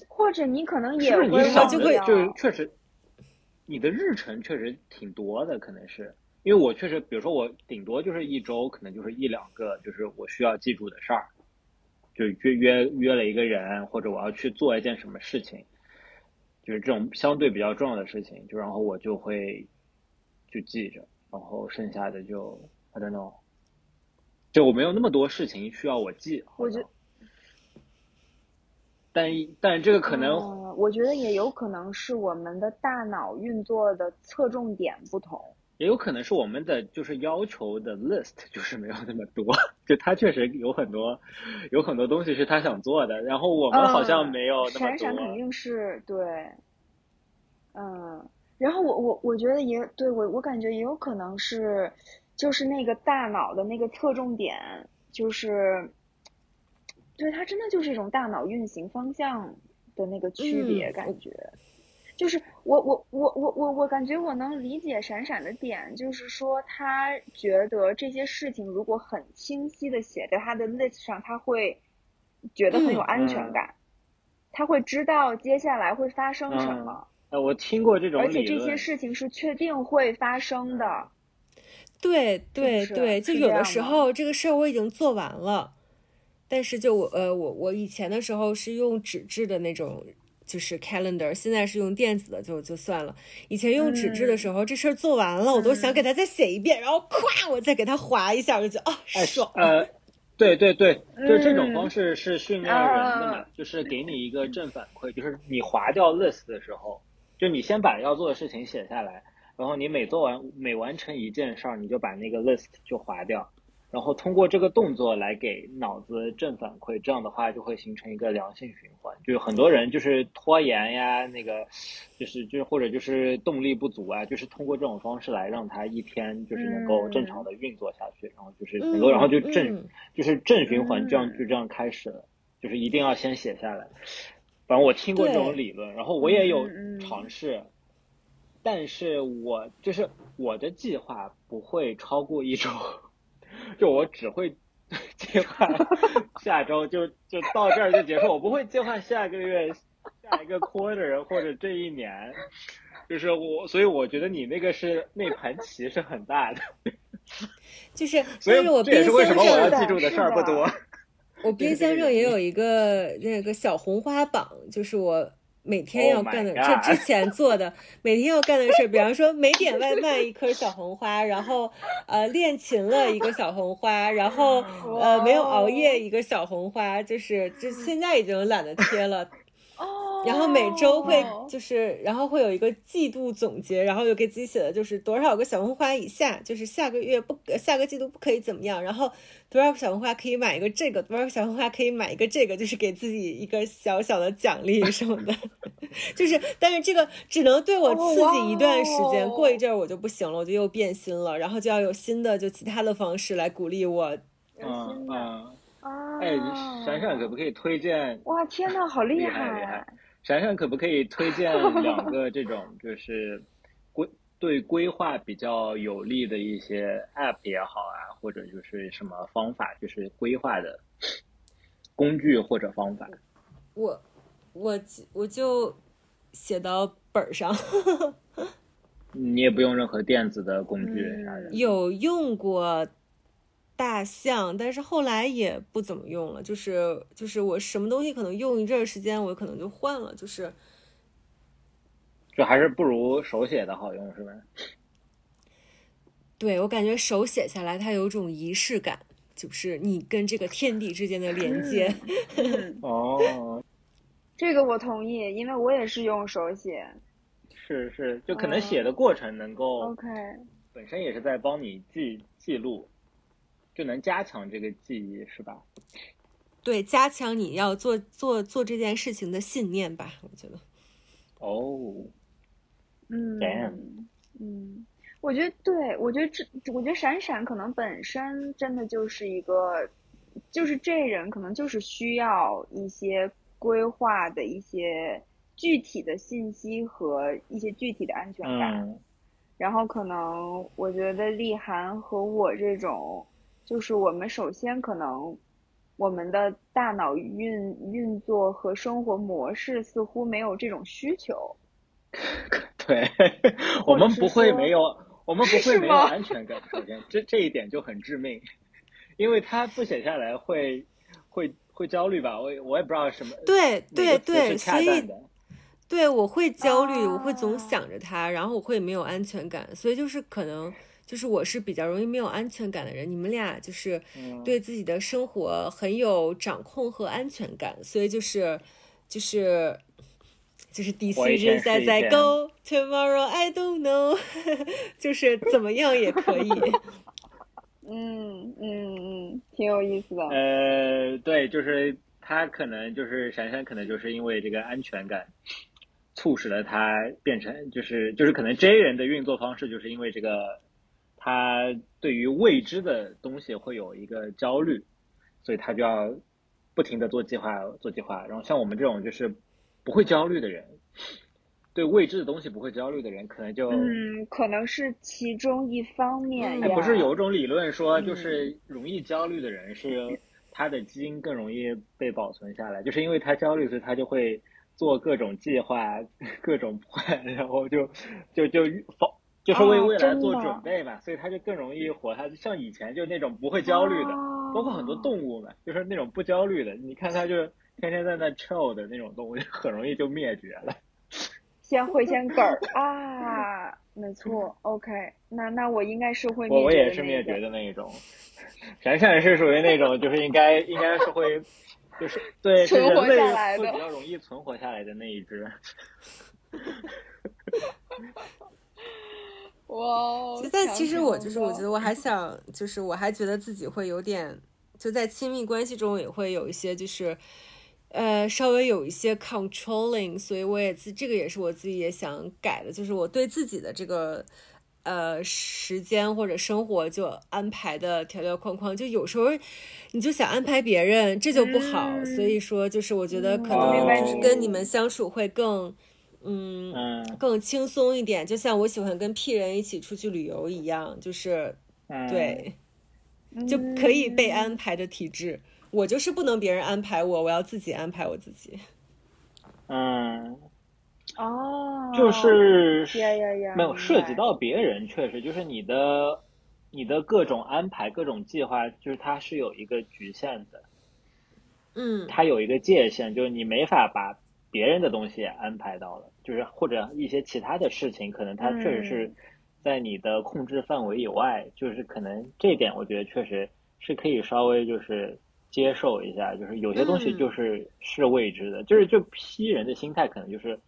或者你可能也会
忘
就会
就确实，你的日程确实挺多的，可能是。因为我确实，比如说我顶多就是一周，可能就是一两个，就是我需要记住的事儿，就约约约了一个人，或者我要去做一件什么事情。就是这种相对比较重要的事情，就然后我就会就记着，然后剩下的就 I don't know，就我没有那么多事情需要我记。
我觉，
但但这个可能，
我觉得也有可能是我们的大脑运作的侧重点不同。
也有可能是我们的就是要求的 list 就是没有那么多，就他确实有很多有很多东西是他想做的，然后我们好像没有那么
多。闪闪肯定是对，嗯，然后我我我觉得也对我我感觉也有可能是，就是那个大脑的那个侧重点，就是对它真的就是一种大脑运行方向的那个区别感觉。就是我我我我我我感觉我能理解闪闪的点，就是说他觉得这些事情如果很清晰的写在他的 list 上，他会觉得很有安全感，他会知道接下来会发生什么。
呃，我听过这种，
而且这些事情是确定会发生的。
对对对，就有的时候这个事儿我已经做完了，但是就我呃我我以前的时候是用纸质的那种。就是 calendar，现在是用电子的，就就算了。以前用纸质的时候，这事儿做完了，我都想给他再写一遍，然后咵，我再给他划一下，我就觉得啊，爽。
呃，对对对，就是这种方式是训练人的嘛，就是给你一个正反馈，就是你划掉 list 的时候，就你先把要做的事情写下来，然后你每做完每完成一件事儿，你就把那个 list 就划掉。然后通过这个动作来给脑子正反馈，这样的话就会形成一个良性循环。就很多人就是拖延呀，那个就是就是或者就是动力不足啊，就是通过这种方式来让他一天就是能够正常的运作下去，然后就是能够然后就正就是正循环，这样就这样开始了。就是一定要先写下来。反正我听过这种理论，然后我也有尝试，但是我就是我的计划不会超过一周。就我只会 计划下周就就到这儿就结束，我不会计划下个月、下一个 quarter 或者这一年。就是我，所以我觉得你那个是那盘棋是很大的。
就是，
所以
我
这也是为什么我要记住
的
事儿不多。
我冰箱上也有一个那个小红花榜，就是我每天要干的，这之前做的每天要干的事，比方说没点外卖一颗小红花，然后呃练琴了一个小红花，然后呃没有熬夜一个小红花，就是就现在已经懒得贴了。然后每周会就是，然后会有一个季度总结，然后又给自己写的就是多少个小红花以下，就是下个月不，下个季度不可以怎么样，然后多少个小红花可以买一个这个，多少个小红花可以买一个这个，就是给自己一个小小的奖励什么的，就是，但是这个只能对我刺激一段时间，过一阵儿我就不行了，我就又变心了，然后就要有新的就其他的方式来鼓励我。
嗯嗯。哎，闪闪可不可以推荐？
哇，天呐，好厉
害！闪闪可不可以推荐 两个这种就是规对规划比较有利的一些 App 也好啊，或者就是什么方法，就是规划的工具或者方法？
我我我就写到本上。
你也不用任何电子的工具啥的。
有用过。大象，但是后来也不怎么用了，就是就是我什么东西可能用一阵时间，我可能就换了，就是，
就还是不如手写的好用，是吧？
对我感觉手写下来，它有种仪式感，就是你跟这个天地之间的连接。
哦，
这个我同意，因为我也是用手写。
是是，就可能写的过程能够
，OK，
本身也是在帮你记记录。就能加强这个记忆，是吧？
对，加强你要做做做这件事情的信念吧，我觉得。
哦，
嗯，嗯，我觉得对，我觉得这，我觉得闪闪可能本身真的就是一个，就是这人可能就是需要一些规划的一些具体的信息和一些具体的安全感，然后可能我觉得丽涵和我这种。就是我们首先可能，我们的大脑运运作和生活模式似乎没有这种需求。
对，我们不会没有，我们不会没有安全感。首先，这这一点就很致命，因为他不写下来会会会焦虑吧？我我也不知道什么。
对对对，所以对我会焦虑，我会总想着他，然后我会没有安全感，所以就是可能。就是我是比较容易没有安全感的人，你们俩就是对自己的生活很有掌控和安全感，所以就是就是就是 decisions as I go tomorrow I don't know，就是怎么样也可以。
嗯嗯嗯，挺有意思的。
呃，对，就是他可能就是闪闪，可能就是因为这个安全感，促使了他变成就是就是可能 J 人的运作方式，就是因为这个。他对于未知的东西会有一个焦虑，所以他就要不停的做计划，做计划。然后像我们这种就是不会焦虑的人，对未知的东西不会焦虑的人，可能就
嗯，可能是其中一方面。
不是有一种理论说，就是容易焦虑的人是他的基因更容易被保存下来，就是因为他焦虑，所以他就会做各种计划、各种 plan，然后就就就防。就是为未来做准备嘛，所以它就更容易活。他像以前就那种不会焦虑的，包括很多动物嘛，就是那种不焦虑的。你看它就天天在那 chill 的那种动物，就很容易就灭绝了。
先会先梗儿啊，没错。OK，那那我应该是会灭
绝。我也是灭绝的那一种。闪闪是属于那种，就是应该应该是会，就是对
存活下
来的，比较容易存活下来的那一只。
哇！
但其实我就是，我觉得我还想，就是我还觉得自己会有点，就在亲密关系中也会有一些，就是，呃，稍微有一些 controlling，所以我也自这个也是我自己也想改的，就是我对自己的这个呃时间或者生活就安排的条条框框，就有时候你就想安排别人，这就不好，所以说就是我觉得可能就是跟你们相处会更。嗯，更轻松一点，就像我喜欢跟 P 人一起出去旅游一样，就是，对，就可以被安排的体质。我就是不能别人安排我，我要自己安排我自己。
嗯，
哦，
就是
呀呀呀，
没有涉及到别人，确实就是你的你的各种安排、各种计划，就是它是有一个局限的，
嗯。
它有一个界限，就是你没法把别人的东西也安排到了，就是或者一些其他的事情，可能它确实是
嗯
在你的控制范围以外，就是可能这一点我觉得确实是可以稍微就是接受一下，就是有些东西
嗯
就是是未知的，就是就批人的心态可能就是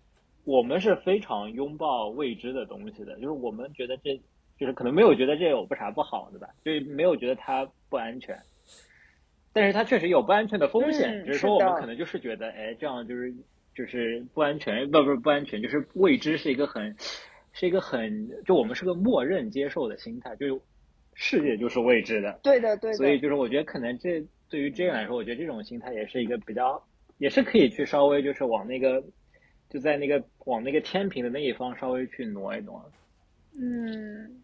我们是非常拥抱未知的东西的，就是我们觉得这就是可能没有觉得这有不啥不好的吧，就是没有觉得它不安全。但是它确实有不安全的风险，
嗯
只是说我们可能就是觉得，哎，这样就是就是不安全，不不不安全，就是未知是一个很是一个很就我们是个默认接受的心态，就是世界就是未知的，
对的对的，
所以就是我觉得可能这对于这人来说，我觉得这种心态也是一个比较，也是可以去稍微就是往那个就在那个往那个天平的那一方稍微去挪一挪。
嗯，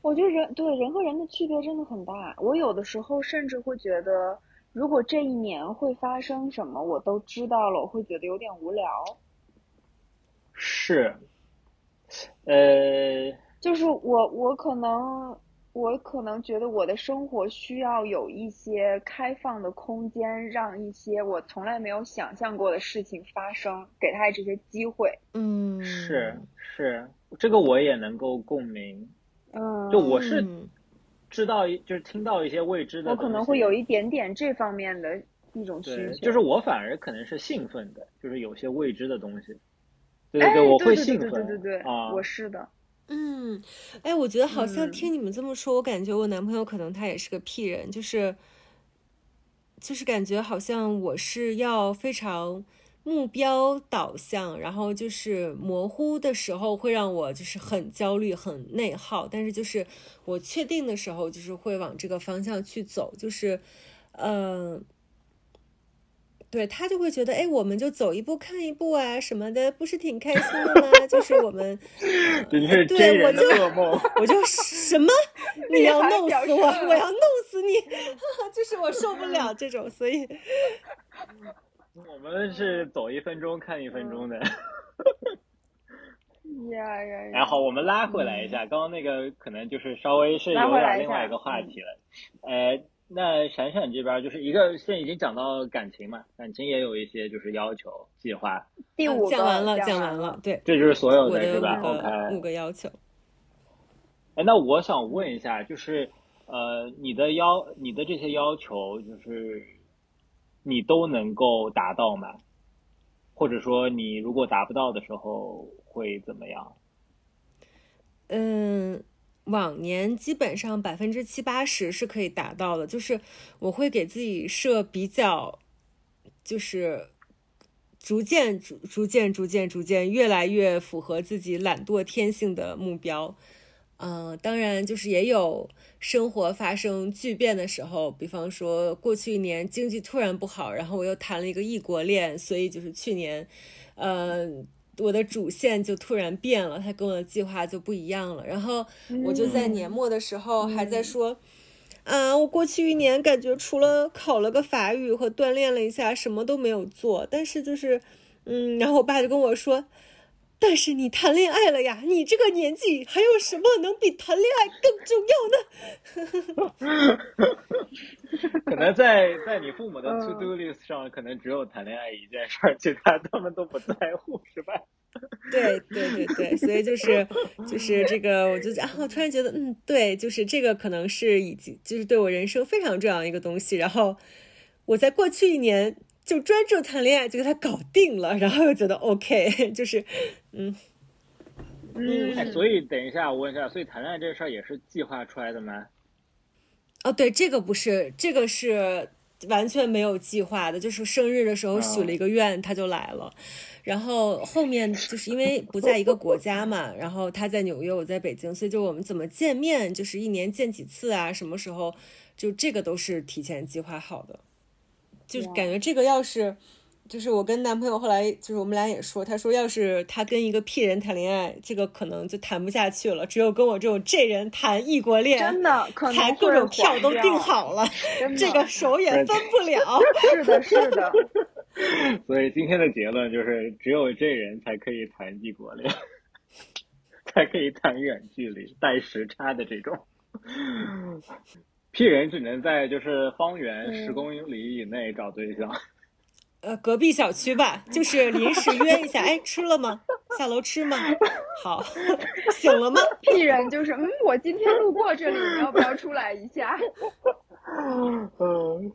我觉得人对人和人的区别真的很大。我有的时候甚至会觉得，如果这一年会发生什么，我都知道了，我会觉得有点无聊。
是，呃，
就是我我可能我可能觉得我的生活需要有一些开放的空间，让一些我从来没有想象过的事情发生，给他这些机会。
嗯，
是是，这个我也能够共鸣。
嗯，
就我是
嗯
知道一，就是听到一些未知的
我，可能会有一点点这方面的一种需
对，
求。
就是我反而可能是兴奋的，就是有些未知的东西。对对
哎，
对，我
对对对
会兴奋
对对对，
啊，
我是的。
嗯，哎，我觉得好像
嗯
听你们这么说，我感觉我男朋友可能他也是个屁人，就是就是感觉好像我是要非常目标导向，然后就是模糊的时候会让我就是很焦虑、很内耗，但是就是我确定的时候，就是会往这个方向去走，就是嗯。呃对他就会觉得，哎，我们就走一步看一步啊什么的，不是挺开心的吗？就是我们，对
真人的
我就
噩梦。
我就什么，你要弄死我，我要弄死你，就是我受不了这种，所以，
我们是走一分钟看一分钟的。
呀呀呀！
然后我们拉回来一下，刚刚那个可能就是稍微是有点另外一个话题了。呃，那闪闪这边就是一个现在已经讲到感情嘛，感情也有一些就是要求计划，
啊
第五个
讲完了，
讲完
了，对，
这就是所有
的五
的是吧
个
？OK，
五个要求，
哎，那我想问一下，就是呃，你的要你的这些要求，就是你都能够达到吗？或者说你如果达不到的时候会怎么样？
嗯。往年基本上百分之七八十是可以达到的，就是我会给自己设比较，就是逐渐、逐逐渐、逐渐、逐渐越来越符合自己懒惰天性的目标。嗯、呃，当然就是也有生活发生巨变的时候，比方说过去一年经济突然不好，然后我又谈了一个异国恋，所以就是去年，呃。我的主线就突然变了，它跟我的计划就不一样了。然后我就在年末的时候还在说，嗯、啊，我过去一年感觉除了考了个法语和锻炼了一下，什么都没有做。但是就是，嗯，然后我爸就跟我说，但是你谈恋爱了呀，你这个年纪还有什么能比谈恋爱更重要呢？
可能在在你父母的
嗯
to do list 上，可能只有谈恋爱一件事儿，其他他们都不在乎，是吧？
对对对对，所以就是就是这个，我就啊，我突然觉得，嗯，对，就是这个可能是已经就是对我人生非常重要的一个东西。然后我在过去一年就专注谈恋爱，就给他搞定了，然后又觉得 OK，就是嗯
嗯，
哎，所以等一下，我问一下，所以谈恋爱这事儿也是计划出来的吗？
哦，对，这个不是，这个是完全没有计划的，就是生日的时候许了一个愿，他就来了。然后后面就是因为不在一个国家嘛，然后他在纽约，我在北京，所以就我们怎么见面，就是一年见几次啊，什么时候，就这个都是提前计划好的。就是感觉这个要是就是我跟男朋友后来就是我们俩也说，他说要是他跟一个 P 人谈恋爱，这个可能就谈不下去了。只有跟我这种 J 人谈异国恋，
真的可能
才各种票都订好了，这个手也分不了。
是的，是的。
所以今天的结论就是，只有这人才可以谈异国恋，才可以谈远距离带时差的这种。P 人只能在就是方圆十公里以内找对象。
呃，隔壁小区吧，就是临时约一下。哎，吃了吗？下楼吃吗？好，醒了吗
？P 人就是，嗯，我今天路过这里，你要不要出来一下？
嗯。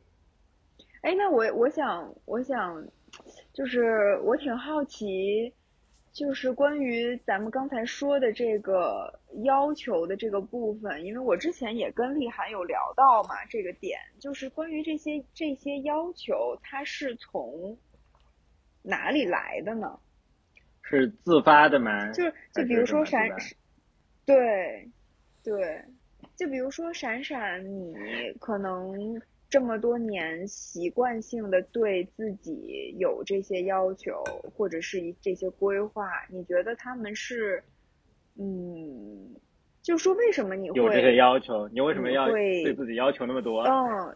哎，那我我想我想，就是我挺好奇。就是关于咱们刚才说的这个要求的这个部分，因为我之前也跟丽涵有聊到嘛，这个点就是关于这些这些要求，它是从哪里来的呢？
是自发的吗？
就是就比如说闪，对对，就比如说闪闪，你可能。这么多年习惯性的对自己有这些要求，或者是一这些规划，你觉得他们是，嗯，就说为什么你会
有这些要求？你为什么要对自己要求那么多？
嗯，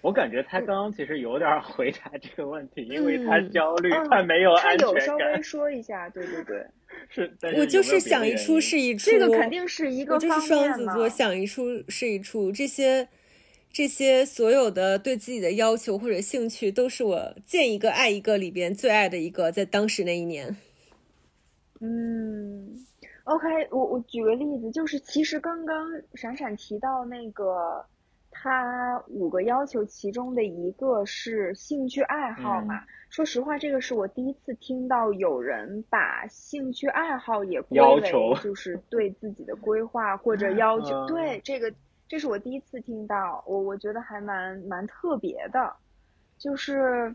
我感觉他刚刚其实有点回答这个问题，因为他焦虑，他没有安全感。
他有稍微说一下，对对对，
是。
我就是想一出是一出，这
个肯定是一个
就是双子座想一出是一出，这些。这些所有的对自己的要求或者兴趣，都是我见一个爱一个里边最爱的一个，在当时那一年。
嗯，OK，我我举个例子，就是其实刚刚闪闪提到那个他五个要求，其中的一个是兴趣爱好嘛。说实话，这个是我第一次听到有人把兴趣爱好也归为就是对自己的规划或者要求。对这个。这是我第一次听到，我我觉得还蛮蛮特别的，就是，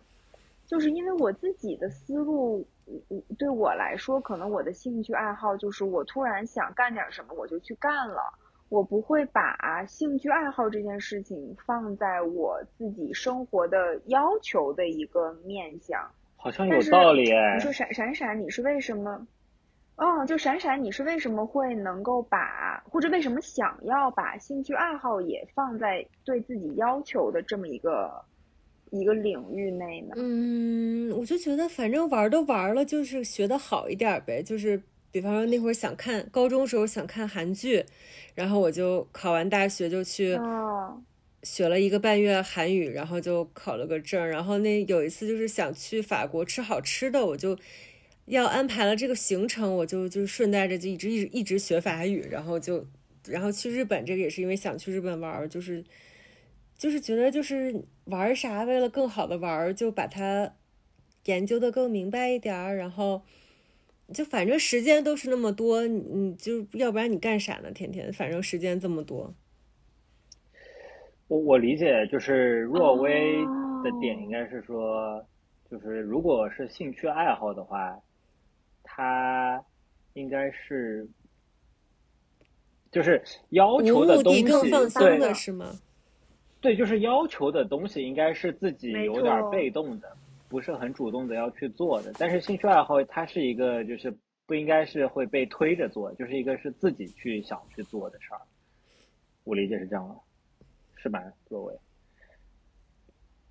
就是因为我自己的思路，对我来说，可能我的兴趣爱好就是我突然想干点什么，我就去干了，我不会把兴趣爱好这件事情放在我自己生活的要求的一个面向。
好像有道理
你说闪闪闪，你是为什么？哦，就闪闪，你是为什么会能够把，或者为什么想要把兴趣爱好也放在对自己要求的这么一个一个领域内呢？
嗯，我就觉得反正玩都玩了，就是学的好一点呗。就是比方说那会儿想看，高中时候想看韩剧，然后我就考完大学就去学了一个半月韩语，然后就考了个证。然后那有一次就是想去法国吃好吃的，我就。要安排了这个行程，我就就顺带着就一直一直一直学法语，然后就然后去日本，这个也是因为想去日本玩，就是就是觉得就是玩啥，为了更好的玩，就把它研究的更明白一点儿，然后就反正时间都是那么多，你就要不然你干啥呢？天天反正时间这么多。
我我理解就是若薇的点应该是说，就是如果是兴趣爱好的话。他应该是，就是要求的东西，
对，是吗？
对，就是要求的东西应该是自己有点被动的，不是很主动的要去做的。但是兴趣爱好，它是一个就是不应该是会被推着做，就是一个是自己去想去做的事儿。我理解是这样的，是吧？各位。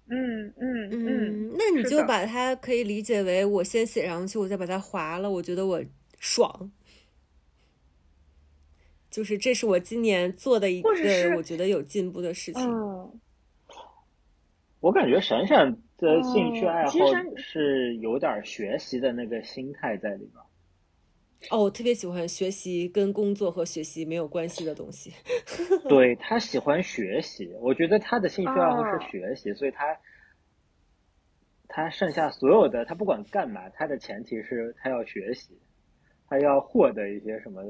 嗯嗯
嗯，那你就把它可以理解为我先写上去，我再把它划了，我觉得我爽。就是这是我今年做的一个我觉得有进步的事情。
我感觉闪闪的兴趣爱好是有点学习的那个心态在里边。
哦，我特别喜欢学习跟工作和学习没有关系的东西。
对他喜欢学习，我觉得他的兴趣爱好是学习，所以他他剩下所有的他不管干嘛，他的前提是他要学习，他要获得一些什么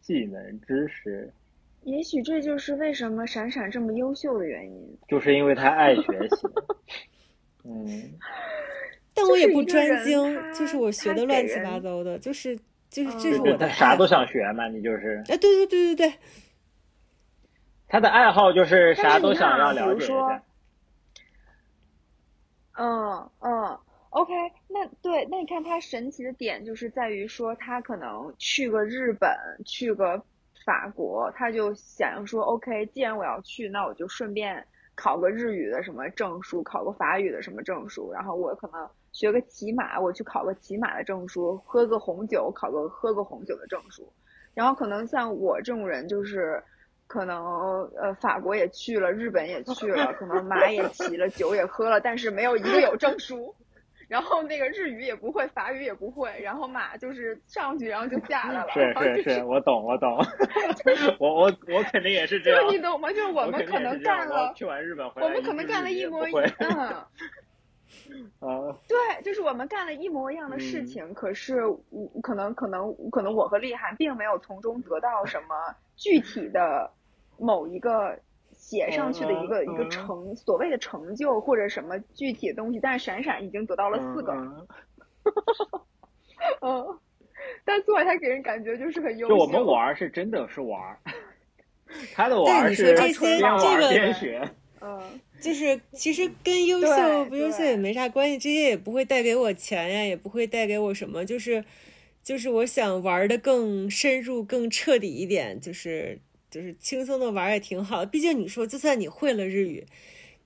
技能知识。
也许这就是为什么闪闪这么优秀的原因，
就是因为他爱学习。嗯，
但我也不专精，就是我学的乱七八糟的，就是。就是这是我的
啥都想学嘛，你就是
哎，对对对对对，
他的爱好就是啥都想要了解一下。
嗯嗯，OK，那对，那你看他神奇的点就是在于说，他可能去个日本，去个法国，他就想说，OK，既然我要去，那我就顺便考个日语的什么证书，考个法语的什么证书，然后我可能学个骑马，我去考个骑马的证书，喝个红酒，考个喝个红酒的证书，然后可能像我这种人就是。可能呃，法国也去了，日本也去了，可能马也骑了，酒也喝了，但是没有一个有证书。然后那个日语也不会，法语也不会，然后马就是上去，然后就下来了。
是是是，我懂我懂。我我我肯定也是这样。
就你懂吗？就是我们可能干了
去完日本回
来，我们可能干了一模一样。
啊。
对，就是我们干了一模一样的事情，可是我可能可能可能我和厉害并没有从中得到什么具体的。某一个写上去的一个一个成所谓的成就或者什么具体的东西，但是闪闪已经得到了四个，嗯，但做他给人感觉就是很优秀。
就我们玩是真的是玩，他的玩是边玩边学，
嗯，
就是其实跟优秀不优秀也没啥关系，这些也不会带给我钱呀，也不会带给我什么，就是就是我想玩的更深入、更彻底一点，就是。就是轻松的玩也挺好，毕竟你说，就算你会了日语，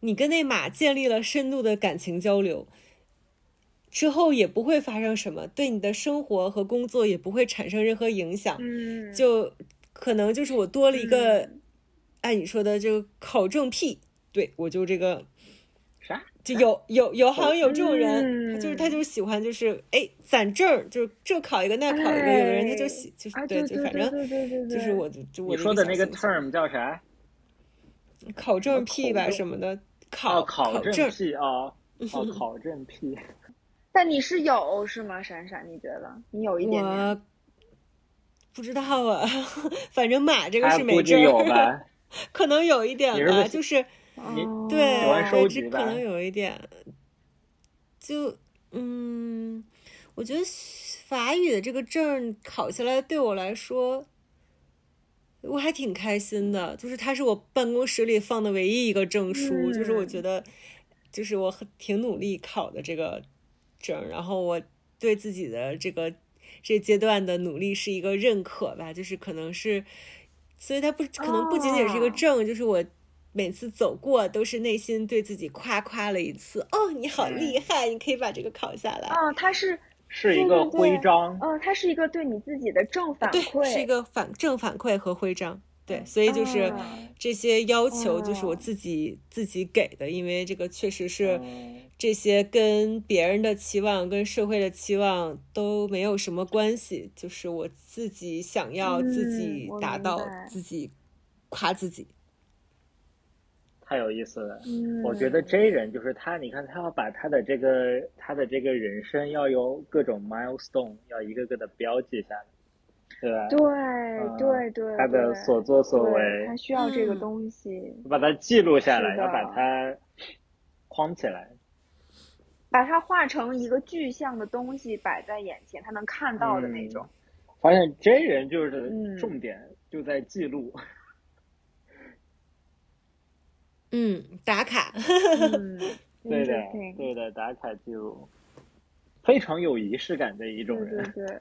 你跟那马建立了深度的感情交流之后，也不会发生什么，对你的生活和工作也不会产生任何影响。
嗯，
就可能就是我多了一个，按你说的就考证癖，对我就这个啥。就有有有好像有这种人，他就是他就喜欢就是哎攒证，就是这考一个那考一个，有的人他就喜就是对就反正就是我就我
说的那个 term 叫啥？
考证癖吧什么的，考
考
证
癖啊，考考证癖。
但你是有是吗？闪闪，你觉得你有一点点？
不知道啊，反正马这个是没证，可能有一点吧，就是。对，这可能有一点，就嗯，我觉得法语的这个证考下来对我来说，我还挺开心的。就是它是我办公室里放的唯一一个证书，就是我觉得，就是我很挺努力考的这个证，然后我对自己的这个这阶段的努力是一个认可吧，就是可能是，所以它不可能不仅仅是一个证，就是我。每次走过都是内心对自己夸夸了一次。哦，你好厉害，你可以把这个考下来。
啊！它是
是一个徽章，
嗯，它是一个对你自己的正反馈，对
是一个反正反馈和徽章，对，所以就是这些要求就是我自己自己给的，因为这个确实是这些跟别人的期望跟社会的期望都没有什么关系，就是我自己想要自己达到，自己夸自己。
太有意思了，我觉得 J 人就是他，你看他要把他的这个他的这个人生要有各种 milestone，要一个个的标记下来，对吧？
对对对，
他的所作所为，
他需要这个东西，
把它记录下来，要把它框起来，
把它画成一个具象的东西摆在眼前，他能看到的那种。
发现 J 人就是重点就在记录。
嗯，打卡，
对的，对的，打卡记录，非常有仪式感的一种
人。对对。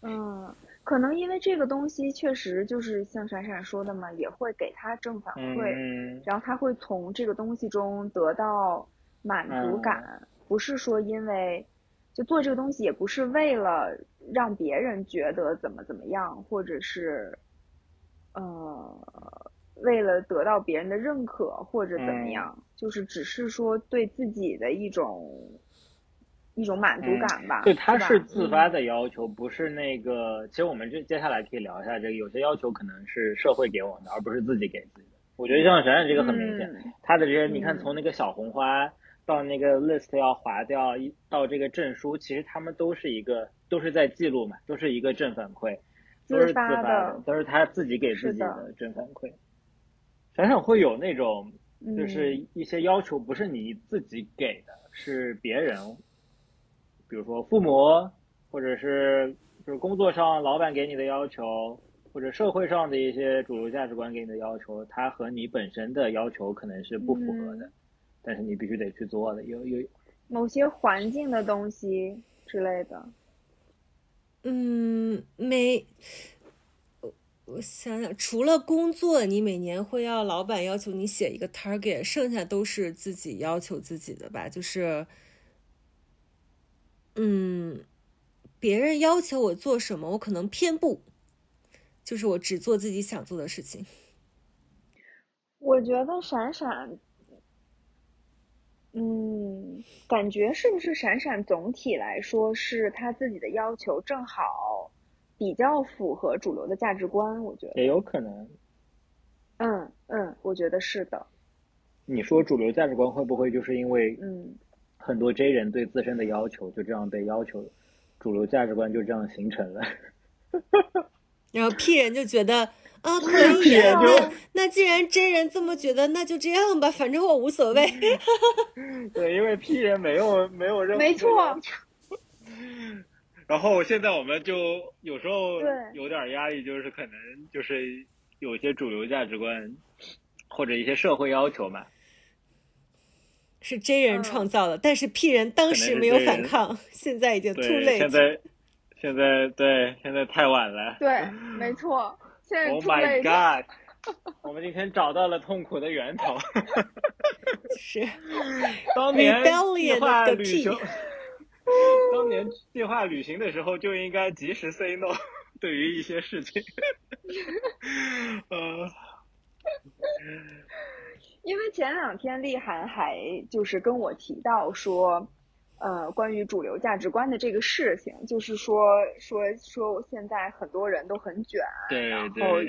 嗯，可能因为这个东西确实就是像闪闪说的嘛，也会给他正反馈，然后他会从这个东西中得到满足感，不是说因为就做这个东西，也不是为了让别人觉得怎么怎么样，或者是，呃。为了得到别人的认可或者怎么样，就是只是说对自己的一种一种满足感吧。
对，他是自发的要求，不是那个。其实我们这接下来可以聊一下这个，有些要求可能是社会给我们的，而不是自己给自己的。我觉得像闪闪这个很明显，他的这些你看，从那个小红花到那个 list 要划掉，一到这个证书，其实他们都是一个都是在记录嘛，都是一个正反馈，都是自发的，都是他自己给自己的正反馈。闪闪会有那种，就是一些要求不是你自己给的，是别人，比如说父母，或者是就是工作上老板给你的要求，或者社会上的一些主流价值观给你的要求，它和你本身的要求可能是不符合的，但是你必须得去做的，有有。
某些环境的东西之类的。
嗯，没，我我想想，除了工作，你每年会要老板要求你写一个 target，剩下都是自己要求自己的吧？就是，嗯，别人要求我做什么，我可能偏不，就是我只做自己想做的事情。
我觉得闪闪。嗯，感觉是不是闪闪总体来说是他自己的要求正好比较符合主流的价值观？我觉得
也有可能。
嗯嗯，我觉得是的。
你说主流价值观会不会就是因为
嗯
很多 J 人对自身的要求就这样被要求，主流价值观就这样形成了？
然后 P 人就觉得。啊，可以啊。那那既然真人这么觉得，那就这样吧，反正我无所谓。
对，因为 P 人没有没有任何
没错。
然后现在我们就有时候有点压力，就是可能就是有些主流价值观或者一些社会要求嘛，
是 J 人创造的，但是 P 人当时没有反抗，现在已经 too late。
现在现在对，现在太晚了。
对，没错。
现在 Oh my god！我们今天找到了痛苦的源头。
是。
当年计划旅行，当年计划旅行的时候就应该及时 say no，对于一些事情。呃。
因为前两天立涵还就是跟我提到说。呃，关于主流价值观的这个事情，就是说说说现在很多人都很卷，对然后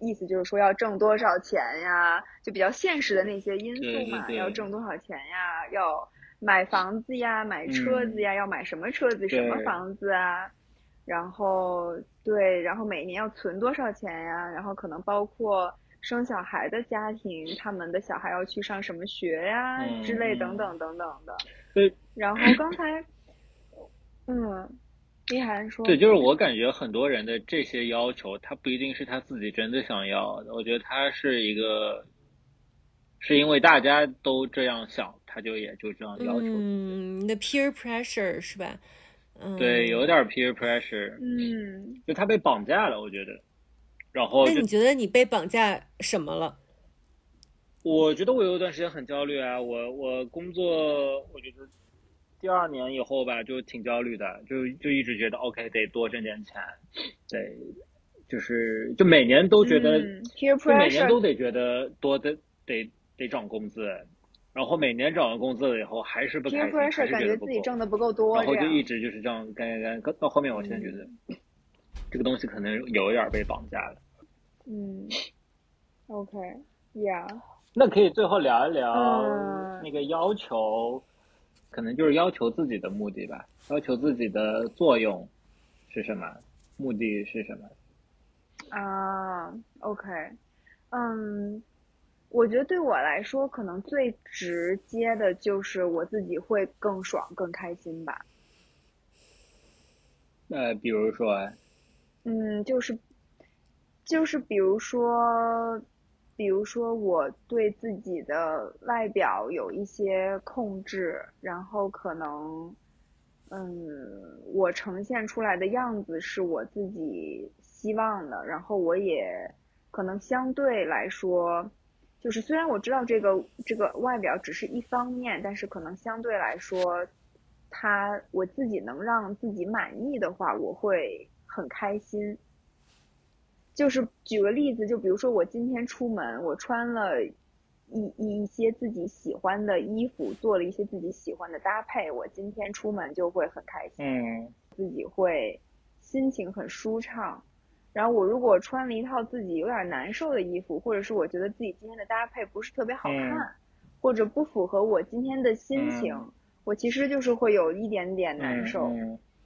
意思就是说要挣多少钱呀，就比较现实的那些因素嘛，要挣多少钱呀，要买房子呀，买车子呀，要买什么车子，什么房子啊，然后对，然后每年要存多少钱呀，然后可能包括生小孩的家庭，他们的小孩要去上什么学呀之类等等等等的。
对，
然后刚才，嗯，李涵说，
对，就是。我感觉很多人的这些要求，他不一定是他自己真的想要的，我觉得他是一个，是因为大家都这样想，他就也就这样要求。
嗯，的 peer pressure 是吧？嗯，
对，有点 peer pressure。
嗯，
就他被绑架了，我觉得。然后，那
你觉得你被绑架什么了？
我觉得我有一段时间很焦虑啊，我我工作，我觉得第二年以后吧，就挺焦虑的，就就一直觉得 OK 得多挣点钱，得就是就每年都觉得，就每年都得觉得多得得得涨工资，然后每年涨完工资了以后还是不开心，还是
感觉自己挣的不够多，
然后就一直就是这样干干干，到后面我现在觉得这个东西可能有一点被绑架了。
嗯，OK，Yeah。
那可以最后聊一聊那个要求，可能就是要求自己的目的吧，要求自己的作用是什么，目的是什么？
啊，OK，嗯，我觉得对我来说，可能最直接的就是我自己会更爽、更开心吧。
那，比如说，
嗯，就是，就是比如说。比如说，我对自己的外表有一些控制，然后可能，嗯，我呈现出来的样子是我自己希望的，然后我也可能相对来说，就是虽然我知道这个这个外表只是一方面，但是可能相对来说，他我自己能让自己满意的话，我会很开心。就是举个例子，就比如说我今天出门，我穿了一一些自己喜欢的衣服，做了一些自己喜欢的搭配，我今天出门就会很开心，
嗯，
自己会心情很舒畅。然后我如果穿了一套自己有点难受的衣服，或者是我觉得自己今天的搭配不是特别好看，或者不符合我今天的心情，我其实就是会有一点点难受。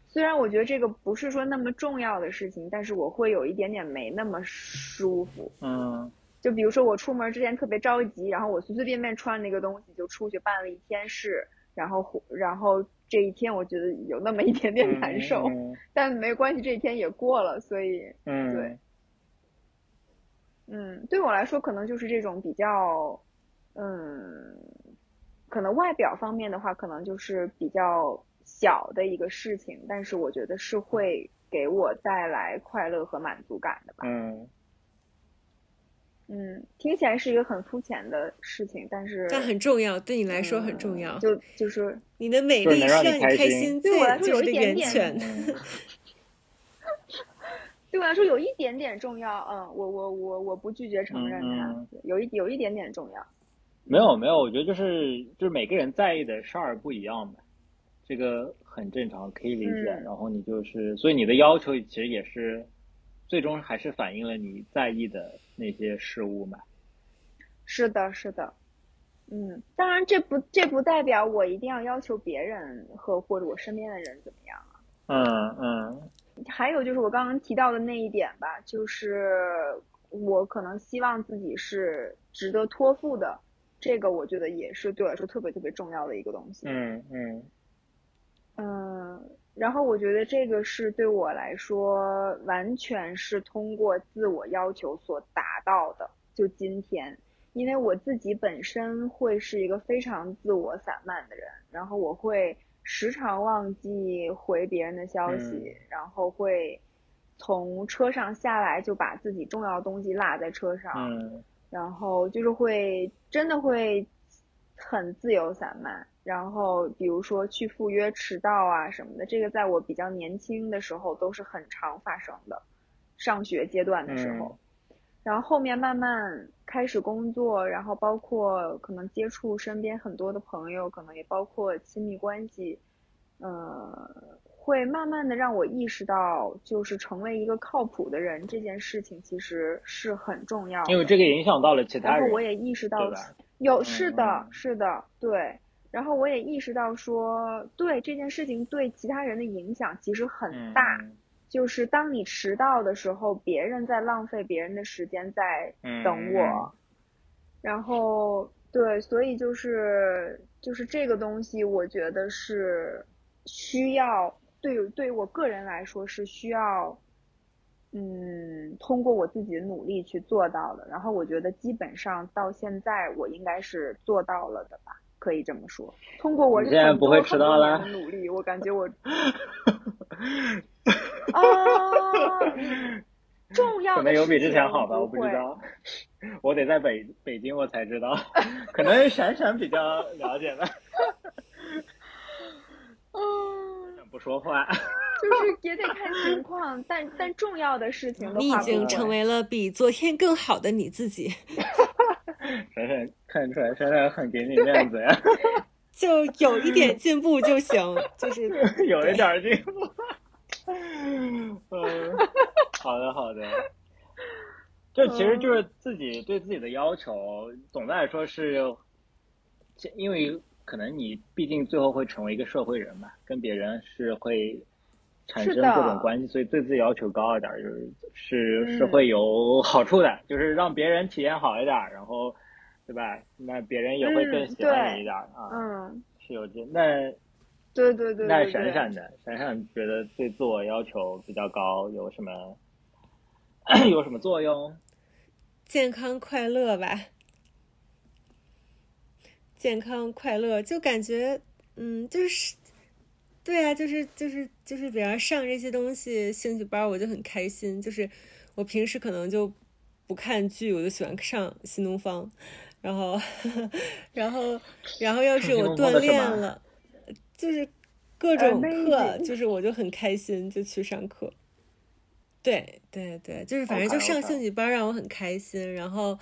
虽然我觉得这个不是说那么重要的事情，但是我会有一点点没那么舒服。
嗯，
就比如说我出门之前特别着急，然后我随随便便穿那个东西就出去办了一天事，然后然后这一天我觉得有那么一点点难受，但没关系，这一天也过了，所以
嗯，
对，嗯，对我来说可能就是这种比较嗯可能外表方面的话，可能就是比较小的一个事情，但是我觉得是会给我带来快乐和满足感的吧。
嗯
嗯，听起来是一个很肤浅的事情，但是
但很重要，对你来说很重要。
嗯就就是
你的美丽
是让你
开
开心
心，
对我来说有一点点。对我来说有一点点重要。嗯，我我我我不拒绝承认它，
嗯
有一有一点点重要。
没有没有，我觉得就是就是每个人在意的事儿不一样嘛，这个很正常，可以理解。
嗯
然后你就是，所以你的要求其实也是，最终还是反映了你在意的那些事物嘛。
是的，是的。嗯，当然这不这不代表我一定要要求别人和或者我身边的人怎么样啊。
嗯嗯
还有就是我刚刚提到的那一点吧，就是我可能希望自己是值得托付的，这个我觉得也是对我来说特别特别重要的一个东西。
嗯嗯
嗯，然后我觉得这个是对我来说完全是通过自我要求所达到的。就今天，因为我自己本身会是一个非常自我散漫的人，然后我会时常忘记回别人的消息，
嗯
然后会从车上下来就把自己重要的东西落在车上，
嗯
然后就是会真的会很自由散漫，然后比如说去赴约迟到啊什么的，这个在我比较年轻的时候都是很常发生的，上学阶段的时候，然后后面慢慢开始工作，然后包括可能接触身边很多的朋友，可能也包括亲密关系，呃，会慢慢的让我意识到，就是成为一个靠谱的人这件事情其实是很重要的。
因为这个影响到了其他人，
然后我也意识到
对吧？
有是的
嗯，
是的，对。然后我也意识到说，对这件事情对其他人的影响其实很
嗯
大。就是当你迟到的时候，别人在浪费别人的时间在
嗯
等我，然后对，所以就是就是这个东西，我觉得是需要对对于我个人来说是需要，嗯，通过我自己的努力去做到的。然后我觉得基本上到现在，我应该是做到了的吧，可以这么说。通过我
你现在不会迟到了
努力，我感觉我 啊，重要的
可能有比之前好吧，我
不
知道，我得在北北京我才知道，可能闪闪比较了解吧，
嗯，
不说话。
就是也得看情况，但但重要的事情的话，
你已经成为了比昨天更好的你自己，
闪闪看出来，闪闪很给你面子呀，
就有一点进步就行，就是
有一点进步。嗯，好的好的，就其实就是自己对自己的要求，总的来说是，因为可能你毕竟最后会成为一个社会人嘛，跟别人是会产生各种关系，所以对自己要求高一点儿，就是是
嗯
是会有 好处的，就是让别人体验好一点儿，然后对吧？那别人也会更
嗯
喜欢你一点儿啊，
嗯，
是有这那。
对对对
那
对对，
闪闪的，闪闪觉得对自我要求比较高，有什么 有什么作用？
健康快乐吧，健康快乐，就感觉，嗯，就是，对啊，就是就是就是，比方上这些东西兴趣班，我就很开心。就是我平时可能就不看剧，我就喜欢上新东方，然后，然后，然后要是我锻炼了，就是各种课，就是我就很开心，就去上课。对对对，就是反正就上兴趣班让我很开心，然后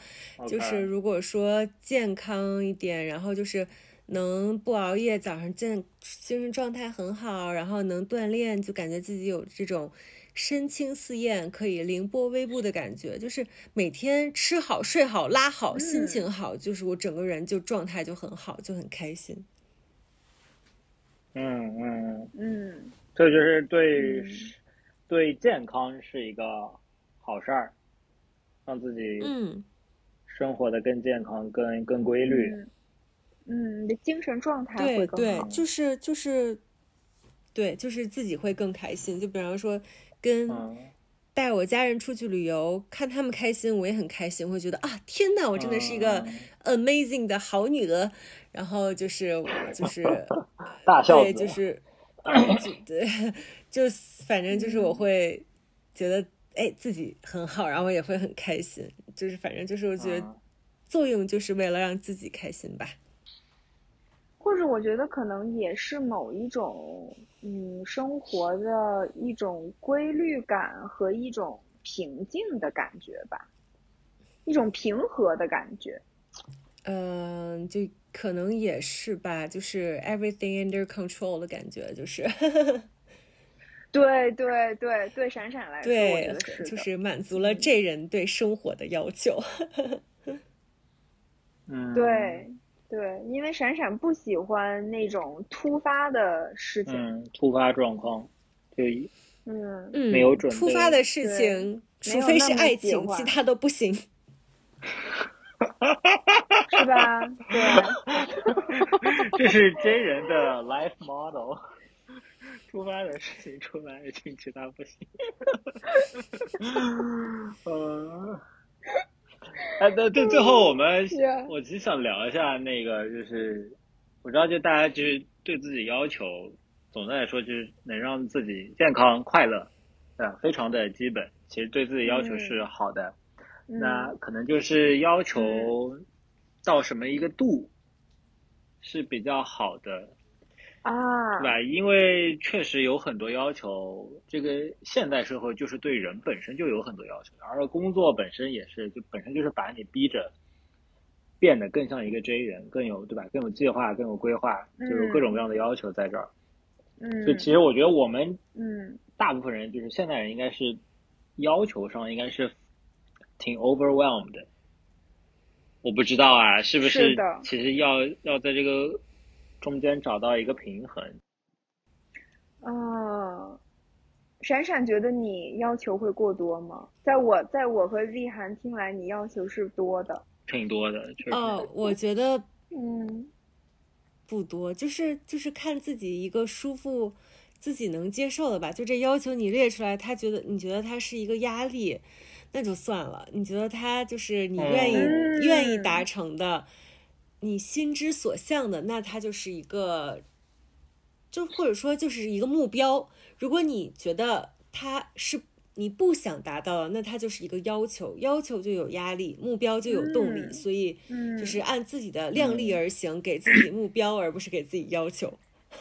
就是如果说健康一点，然后就是能不熬夜，早上健精神状态很好，然后能锻炼，就感觉自己有这种身轻似燕，可以凌波微步的感觉。就是每天吃好、睡好、拉好，心
嗯
情好，就是我整个人就状态就很好，就很开心。
嗯嗯，
嗯
这就是对、
嗯
对健康是一个好事儿，让自己
嗯，
生活的更健康、更更规律。
嗯嗯，你的精神状态
对
会更好，。
对就是就是，对，就是自己会更开心。就比方说跟
嗯
带我家人出去旅游，看他们开心，我也很开心，会觉得啊，天呐，我真的是一个 amazing 的好女儿。然后就是就 是
大笑，
对，就是就对，就反正就是我会觉得哎自己很好，然后也会很开心。就是反正就是我觉得作用就是为了让自己开心吧。
或者我觉得可能也是某一种嗯生活的一种规律感和一种平静的感觉吧，一种平和的感觉。
嗯，就可能也是吧，就是 everything under control 的感觉，就是。
对对对对，闪闪来说，
对，就是满足了这人对生活的要求。
嗯，
对。对，因为闪闪不喜欢那种突发的事情，
嗯，突发状况，就
嗯
嗯，
没有准
备。突发的事情，除非是爱情，其他都不行。是
吧？对。
这是真人的 life model。突发的事情，除了爱情，其他不行。嗯。哎，对对，最后我们，我其实想聊一下那个，就是我知道，就大家就是对自己要求，总的来说就是能让自己健康快乐，对吧？非常的基本，其实对自己要求是好的，那可能就是要求到什么一个度是比较好的。
啊，
对吧？因为确实有很多要求，这个现代社会就是对人本身就有很多要求，而工作本身也是，就本身就是把你逼着变得更像一个 J 人，更有对吧？更有计划，更有规划，就有各种各样的要求在这儿。
嗯，
就其实我觉得我们
嗯，
大部分人就是现代人应该是要求上应该是挺 overwhelmed 的。我不知道啊，是不
是？
其实要要在这个。中间找到一个平衡。
啊，闪闪觉得你要求会过多吗？在我在我和丽涵听来，你要求是多的，
挺多的。
哦，我觉得
嗯
不多，就是就是看自己一个舒服、自己能接受的吧。就这要求你列出来，他觉得你觉得他是一个压力，那就算了。你觉得他就是你愿意愿意达成的。你心之所向的，那它就是一个，就或者说就是一个目标。如果你觉得它是你不想达到的，那它就是一个要求，要求就有压力，目标就有动力。所以，就是按自己的量力而行，给自己目标，而不是给自己要求。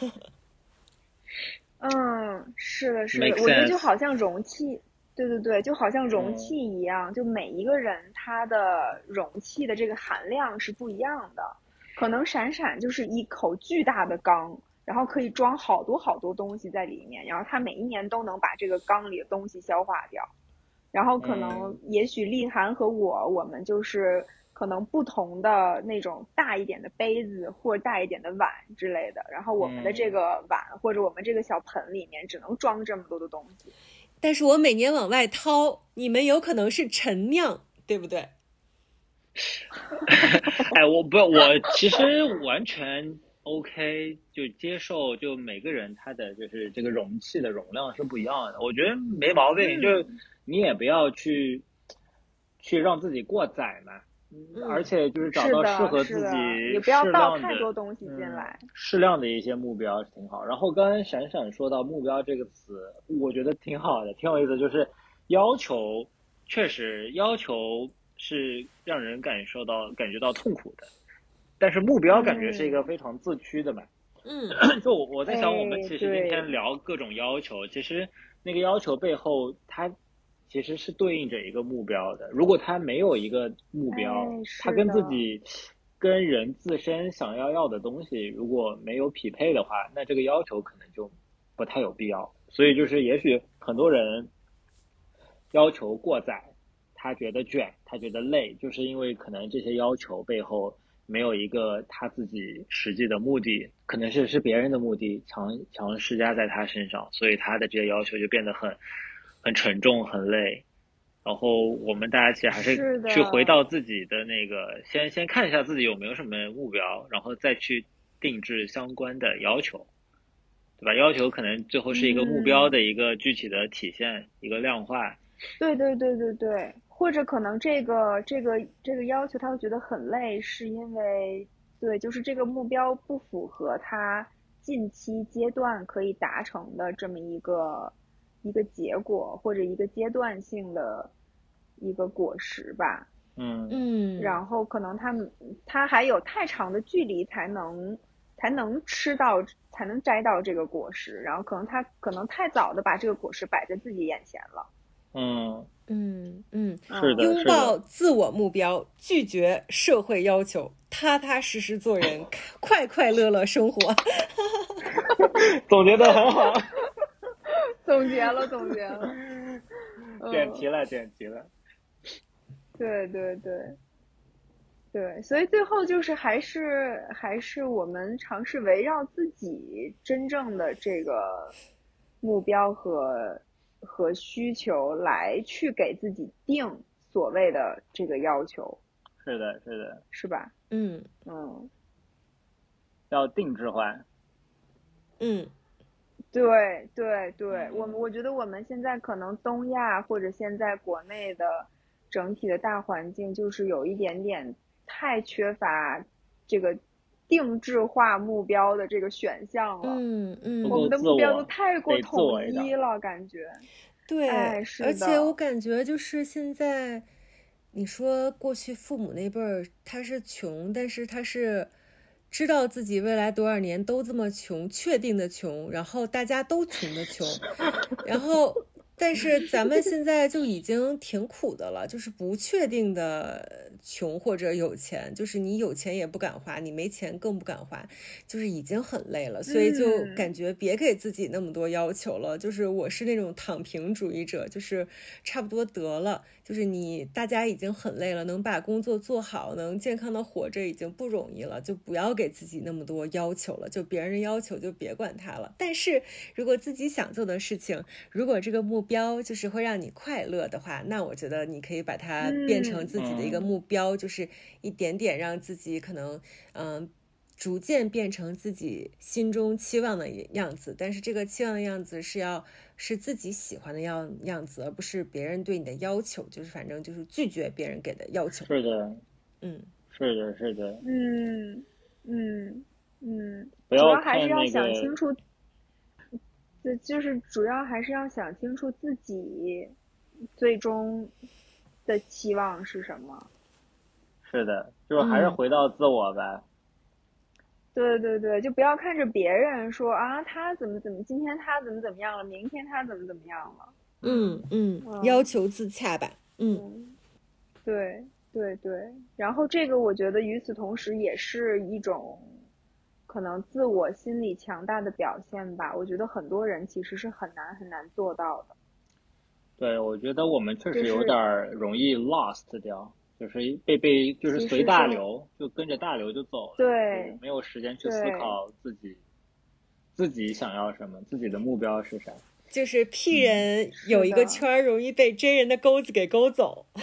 嗯，是的，是的，我觉得就好像容器。对对对，就好像容器一样，就每一个人他的容器的这个含量是不一样的。可能闪闪就是一口巨大的缸，然后可以装好多好多东西在里面，然后他每一年都能把这个缸里的东西消化掉。然后可能也许丽涵和我，我们就是可能不同的那种大一点的杯子或者大一点的碗之类的，然后我们的这个碗或者我们这个小盆里面只能装这么多的东西。
但是我每年往外掏，你们有可能是陈酿，对不对？
哎，我不，我其实完全 OK，就接受，就每个人他的就是这个容器的容量是不一样的，我觉得没毛病。就你也不要去去让自己过载嘛。而且就是找到适合自己适量
的，
适量的一些目标是挺好。然后刚才闪闪说到目标这个词，我觉得挺好的，挺有意思。就是要求，确实要求是让人感受到感觉到痛苦的，但是目标感觉是一个非常自驱的嘛。
嗯，
就我我在想，我们其实今天聊各种要求，其实那个要求背后它。其实是对应着一个目标的。如果他没有一个目标，他跟自己、跟人自身想要要的东西如果没有匹配的话，那这个要求可能就不太有必要。所以就是，也许很多人要求过载，他觉得卷，他觉得累，就是因为可能这些要求背后没有一个他自己实际的目的，可能是是别人的目的强强施加在他身上，所以他的这些要求就变得很。很沉重，很累，然后我们大家其实还是去回到自己的那个，先先看一下自己有没有什么目标，然后再去定制相关的要求，对吧？要求可能最后是一个目标的一个具体的体现，一个量化。
对对对对对，或者可能这个这个这个要求他会觉得很累，是因为对，就是这个目标不符合他近期阶段可以达成的这么一个一个结果，或者一个阶段性的一个果实吧。
嗯。
嗯，
然后可能他们他还有太长的距离才能才能吃到才能摘到这个果实，然后可能他可能太早的把这个果实摆在自己眼前了。
嗯，
嗯嗯，
是的，
拥抱，自我目标，拒绝社会要求，踏踏实实做人，快快乐乐生活。
总结的很好，
总结了，总结了。嗯
点题了，点题了。
对对对，对，所以最后就是还是还是我们尝试围绕自己真正的这个目标和和需求来去给自己定所谓的这个要求，
是的，是的，
是吧？
嗯
嗯，
要定制化。
嗯
对对对，我们我觉得我们现在可能东亚或者现在国内的整体的大环境，就是有一点点太缺乏这个定制化目标的这个选项了。
嗯嗯，
我们的目标都太过统
一
了，感觉。
对，
哎是
而且我感觉就是现在，你说过去父母那辈儿他是穷，但是他是知道自己未来多少年都这么穷，确定的穷，然后大家都穷的穷，然后但是咱们现在就已经挺苦的了，就是不确定的穷或者有钱，就是你有钱也不敢花，你没钱更不敢花，就是已经很累了，所以就
嗯
感觉别给自己那么多要求了。就是我是那种躺平主义者，就是差不多得了，就是你大家已经很累了，能把工作做好，能健康的活着已经不容易了，就不要给自己那么多要求了，就别人的要求就别管他了。但是如果自己想做的事情，如果这个目标就是会让你快乐的话，那我觉得你可以把它变成自己的一个
嗯
目标，就是一点点让自己可能嗯。逐渐变成自己心中期望的样子，但是这个期望的样子是要是自己喜欢的样样子，而不是别人对你的要求，就是反正就是拒绝别人给的要求。
是的，
嗯
是的，是的，
嗯嗯嗯，
不要
主要还是要想清楚，对，就是主要还是要想清楚自己最终的期望是什么。
是的，就是还是
嗯
回到自我呗。
对对对，就不要看着别人说啊，他怎么怎么，今天他怎么怎么样了，明天他怎么怎么样了。
嗯嗯，
嗯
要求自洽吧。嗯
嗯，对对对，然后这个我觉得与此同时也是一种可能自我心理强大的表现吧。我觉得很多人其实是很难很难做到的。
对，我觉得我们确实有点儿容易 lost 掉，就是被被就是随大流，就跟着大流就走了，
对
没有时间去思考自己自己想要什么，自己的目标是啥。
就是 P 人有一个圈儿，容易被 J 人的钩子给勾走。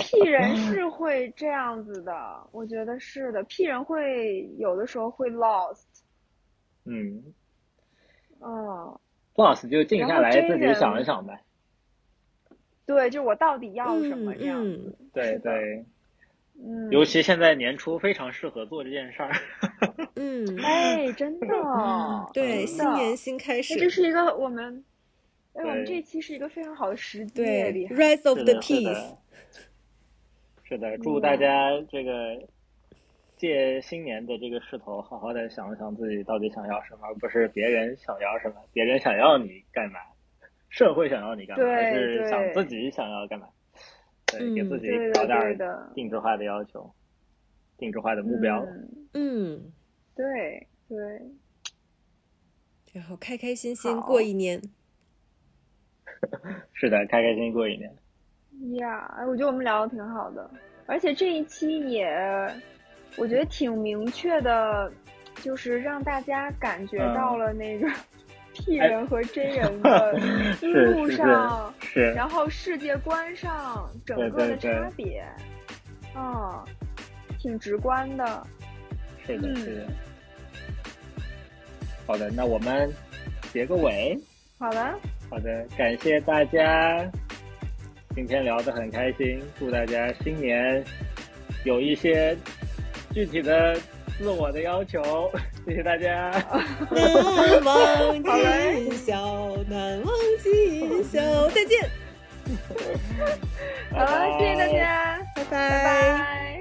P 人是会这样子的，我觉得是的。P 人会有的时候会 lost，
嗯
哦
，，boss 就静下来自己想一想呗。
对，就是我到底要什么样。
对，对，
嗯，
尤其现在年初非常适合做这件事儿。
嗯，
哎，真的，
对，
的
新年新开始
哎，。这是一个我们，哎，我们这期是一个非常好的时机，
对。，Rise of the Peace
的。，是的，祝大家这个借新年的这个势头，好好的想一想自己到底想要什么，而不是别人想要什么，别人想要你干嘛，社会想要你干嘛，还是想自己想要干嘛。对，给
嗯
自己，搞点定制化的要求，定制化的目标。
嗯，
嗯，
对对，
然后开开心心过一年。
是的，开开心心过一年。
呀，哎，我觉得我们聊的挺好的，而且这一期也，我觉得挺明确的，就是让大家感觉
嗯
到了那个 P
哎
人和真人 的路上，然后世界观上整个的差别，嗯，挺直观的。
是的，
嗯
是的。好的，那我们结个尾。
好的，
好好的，感谢大家，今天聊得很开心，祝大家新年有一些具体的自我的要求，谢谢大家。
难忘今宵，难忘今宵，再见。
好了，谢谢大家，
拜拜。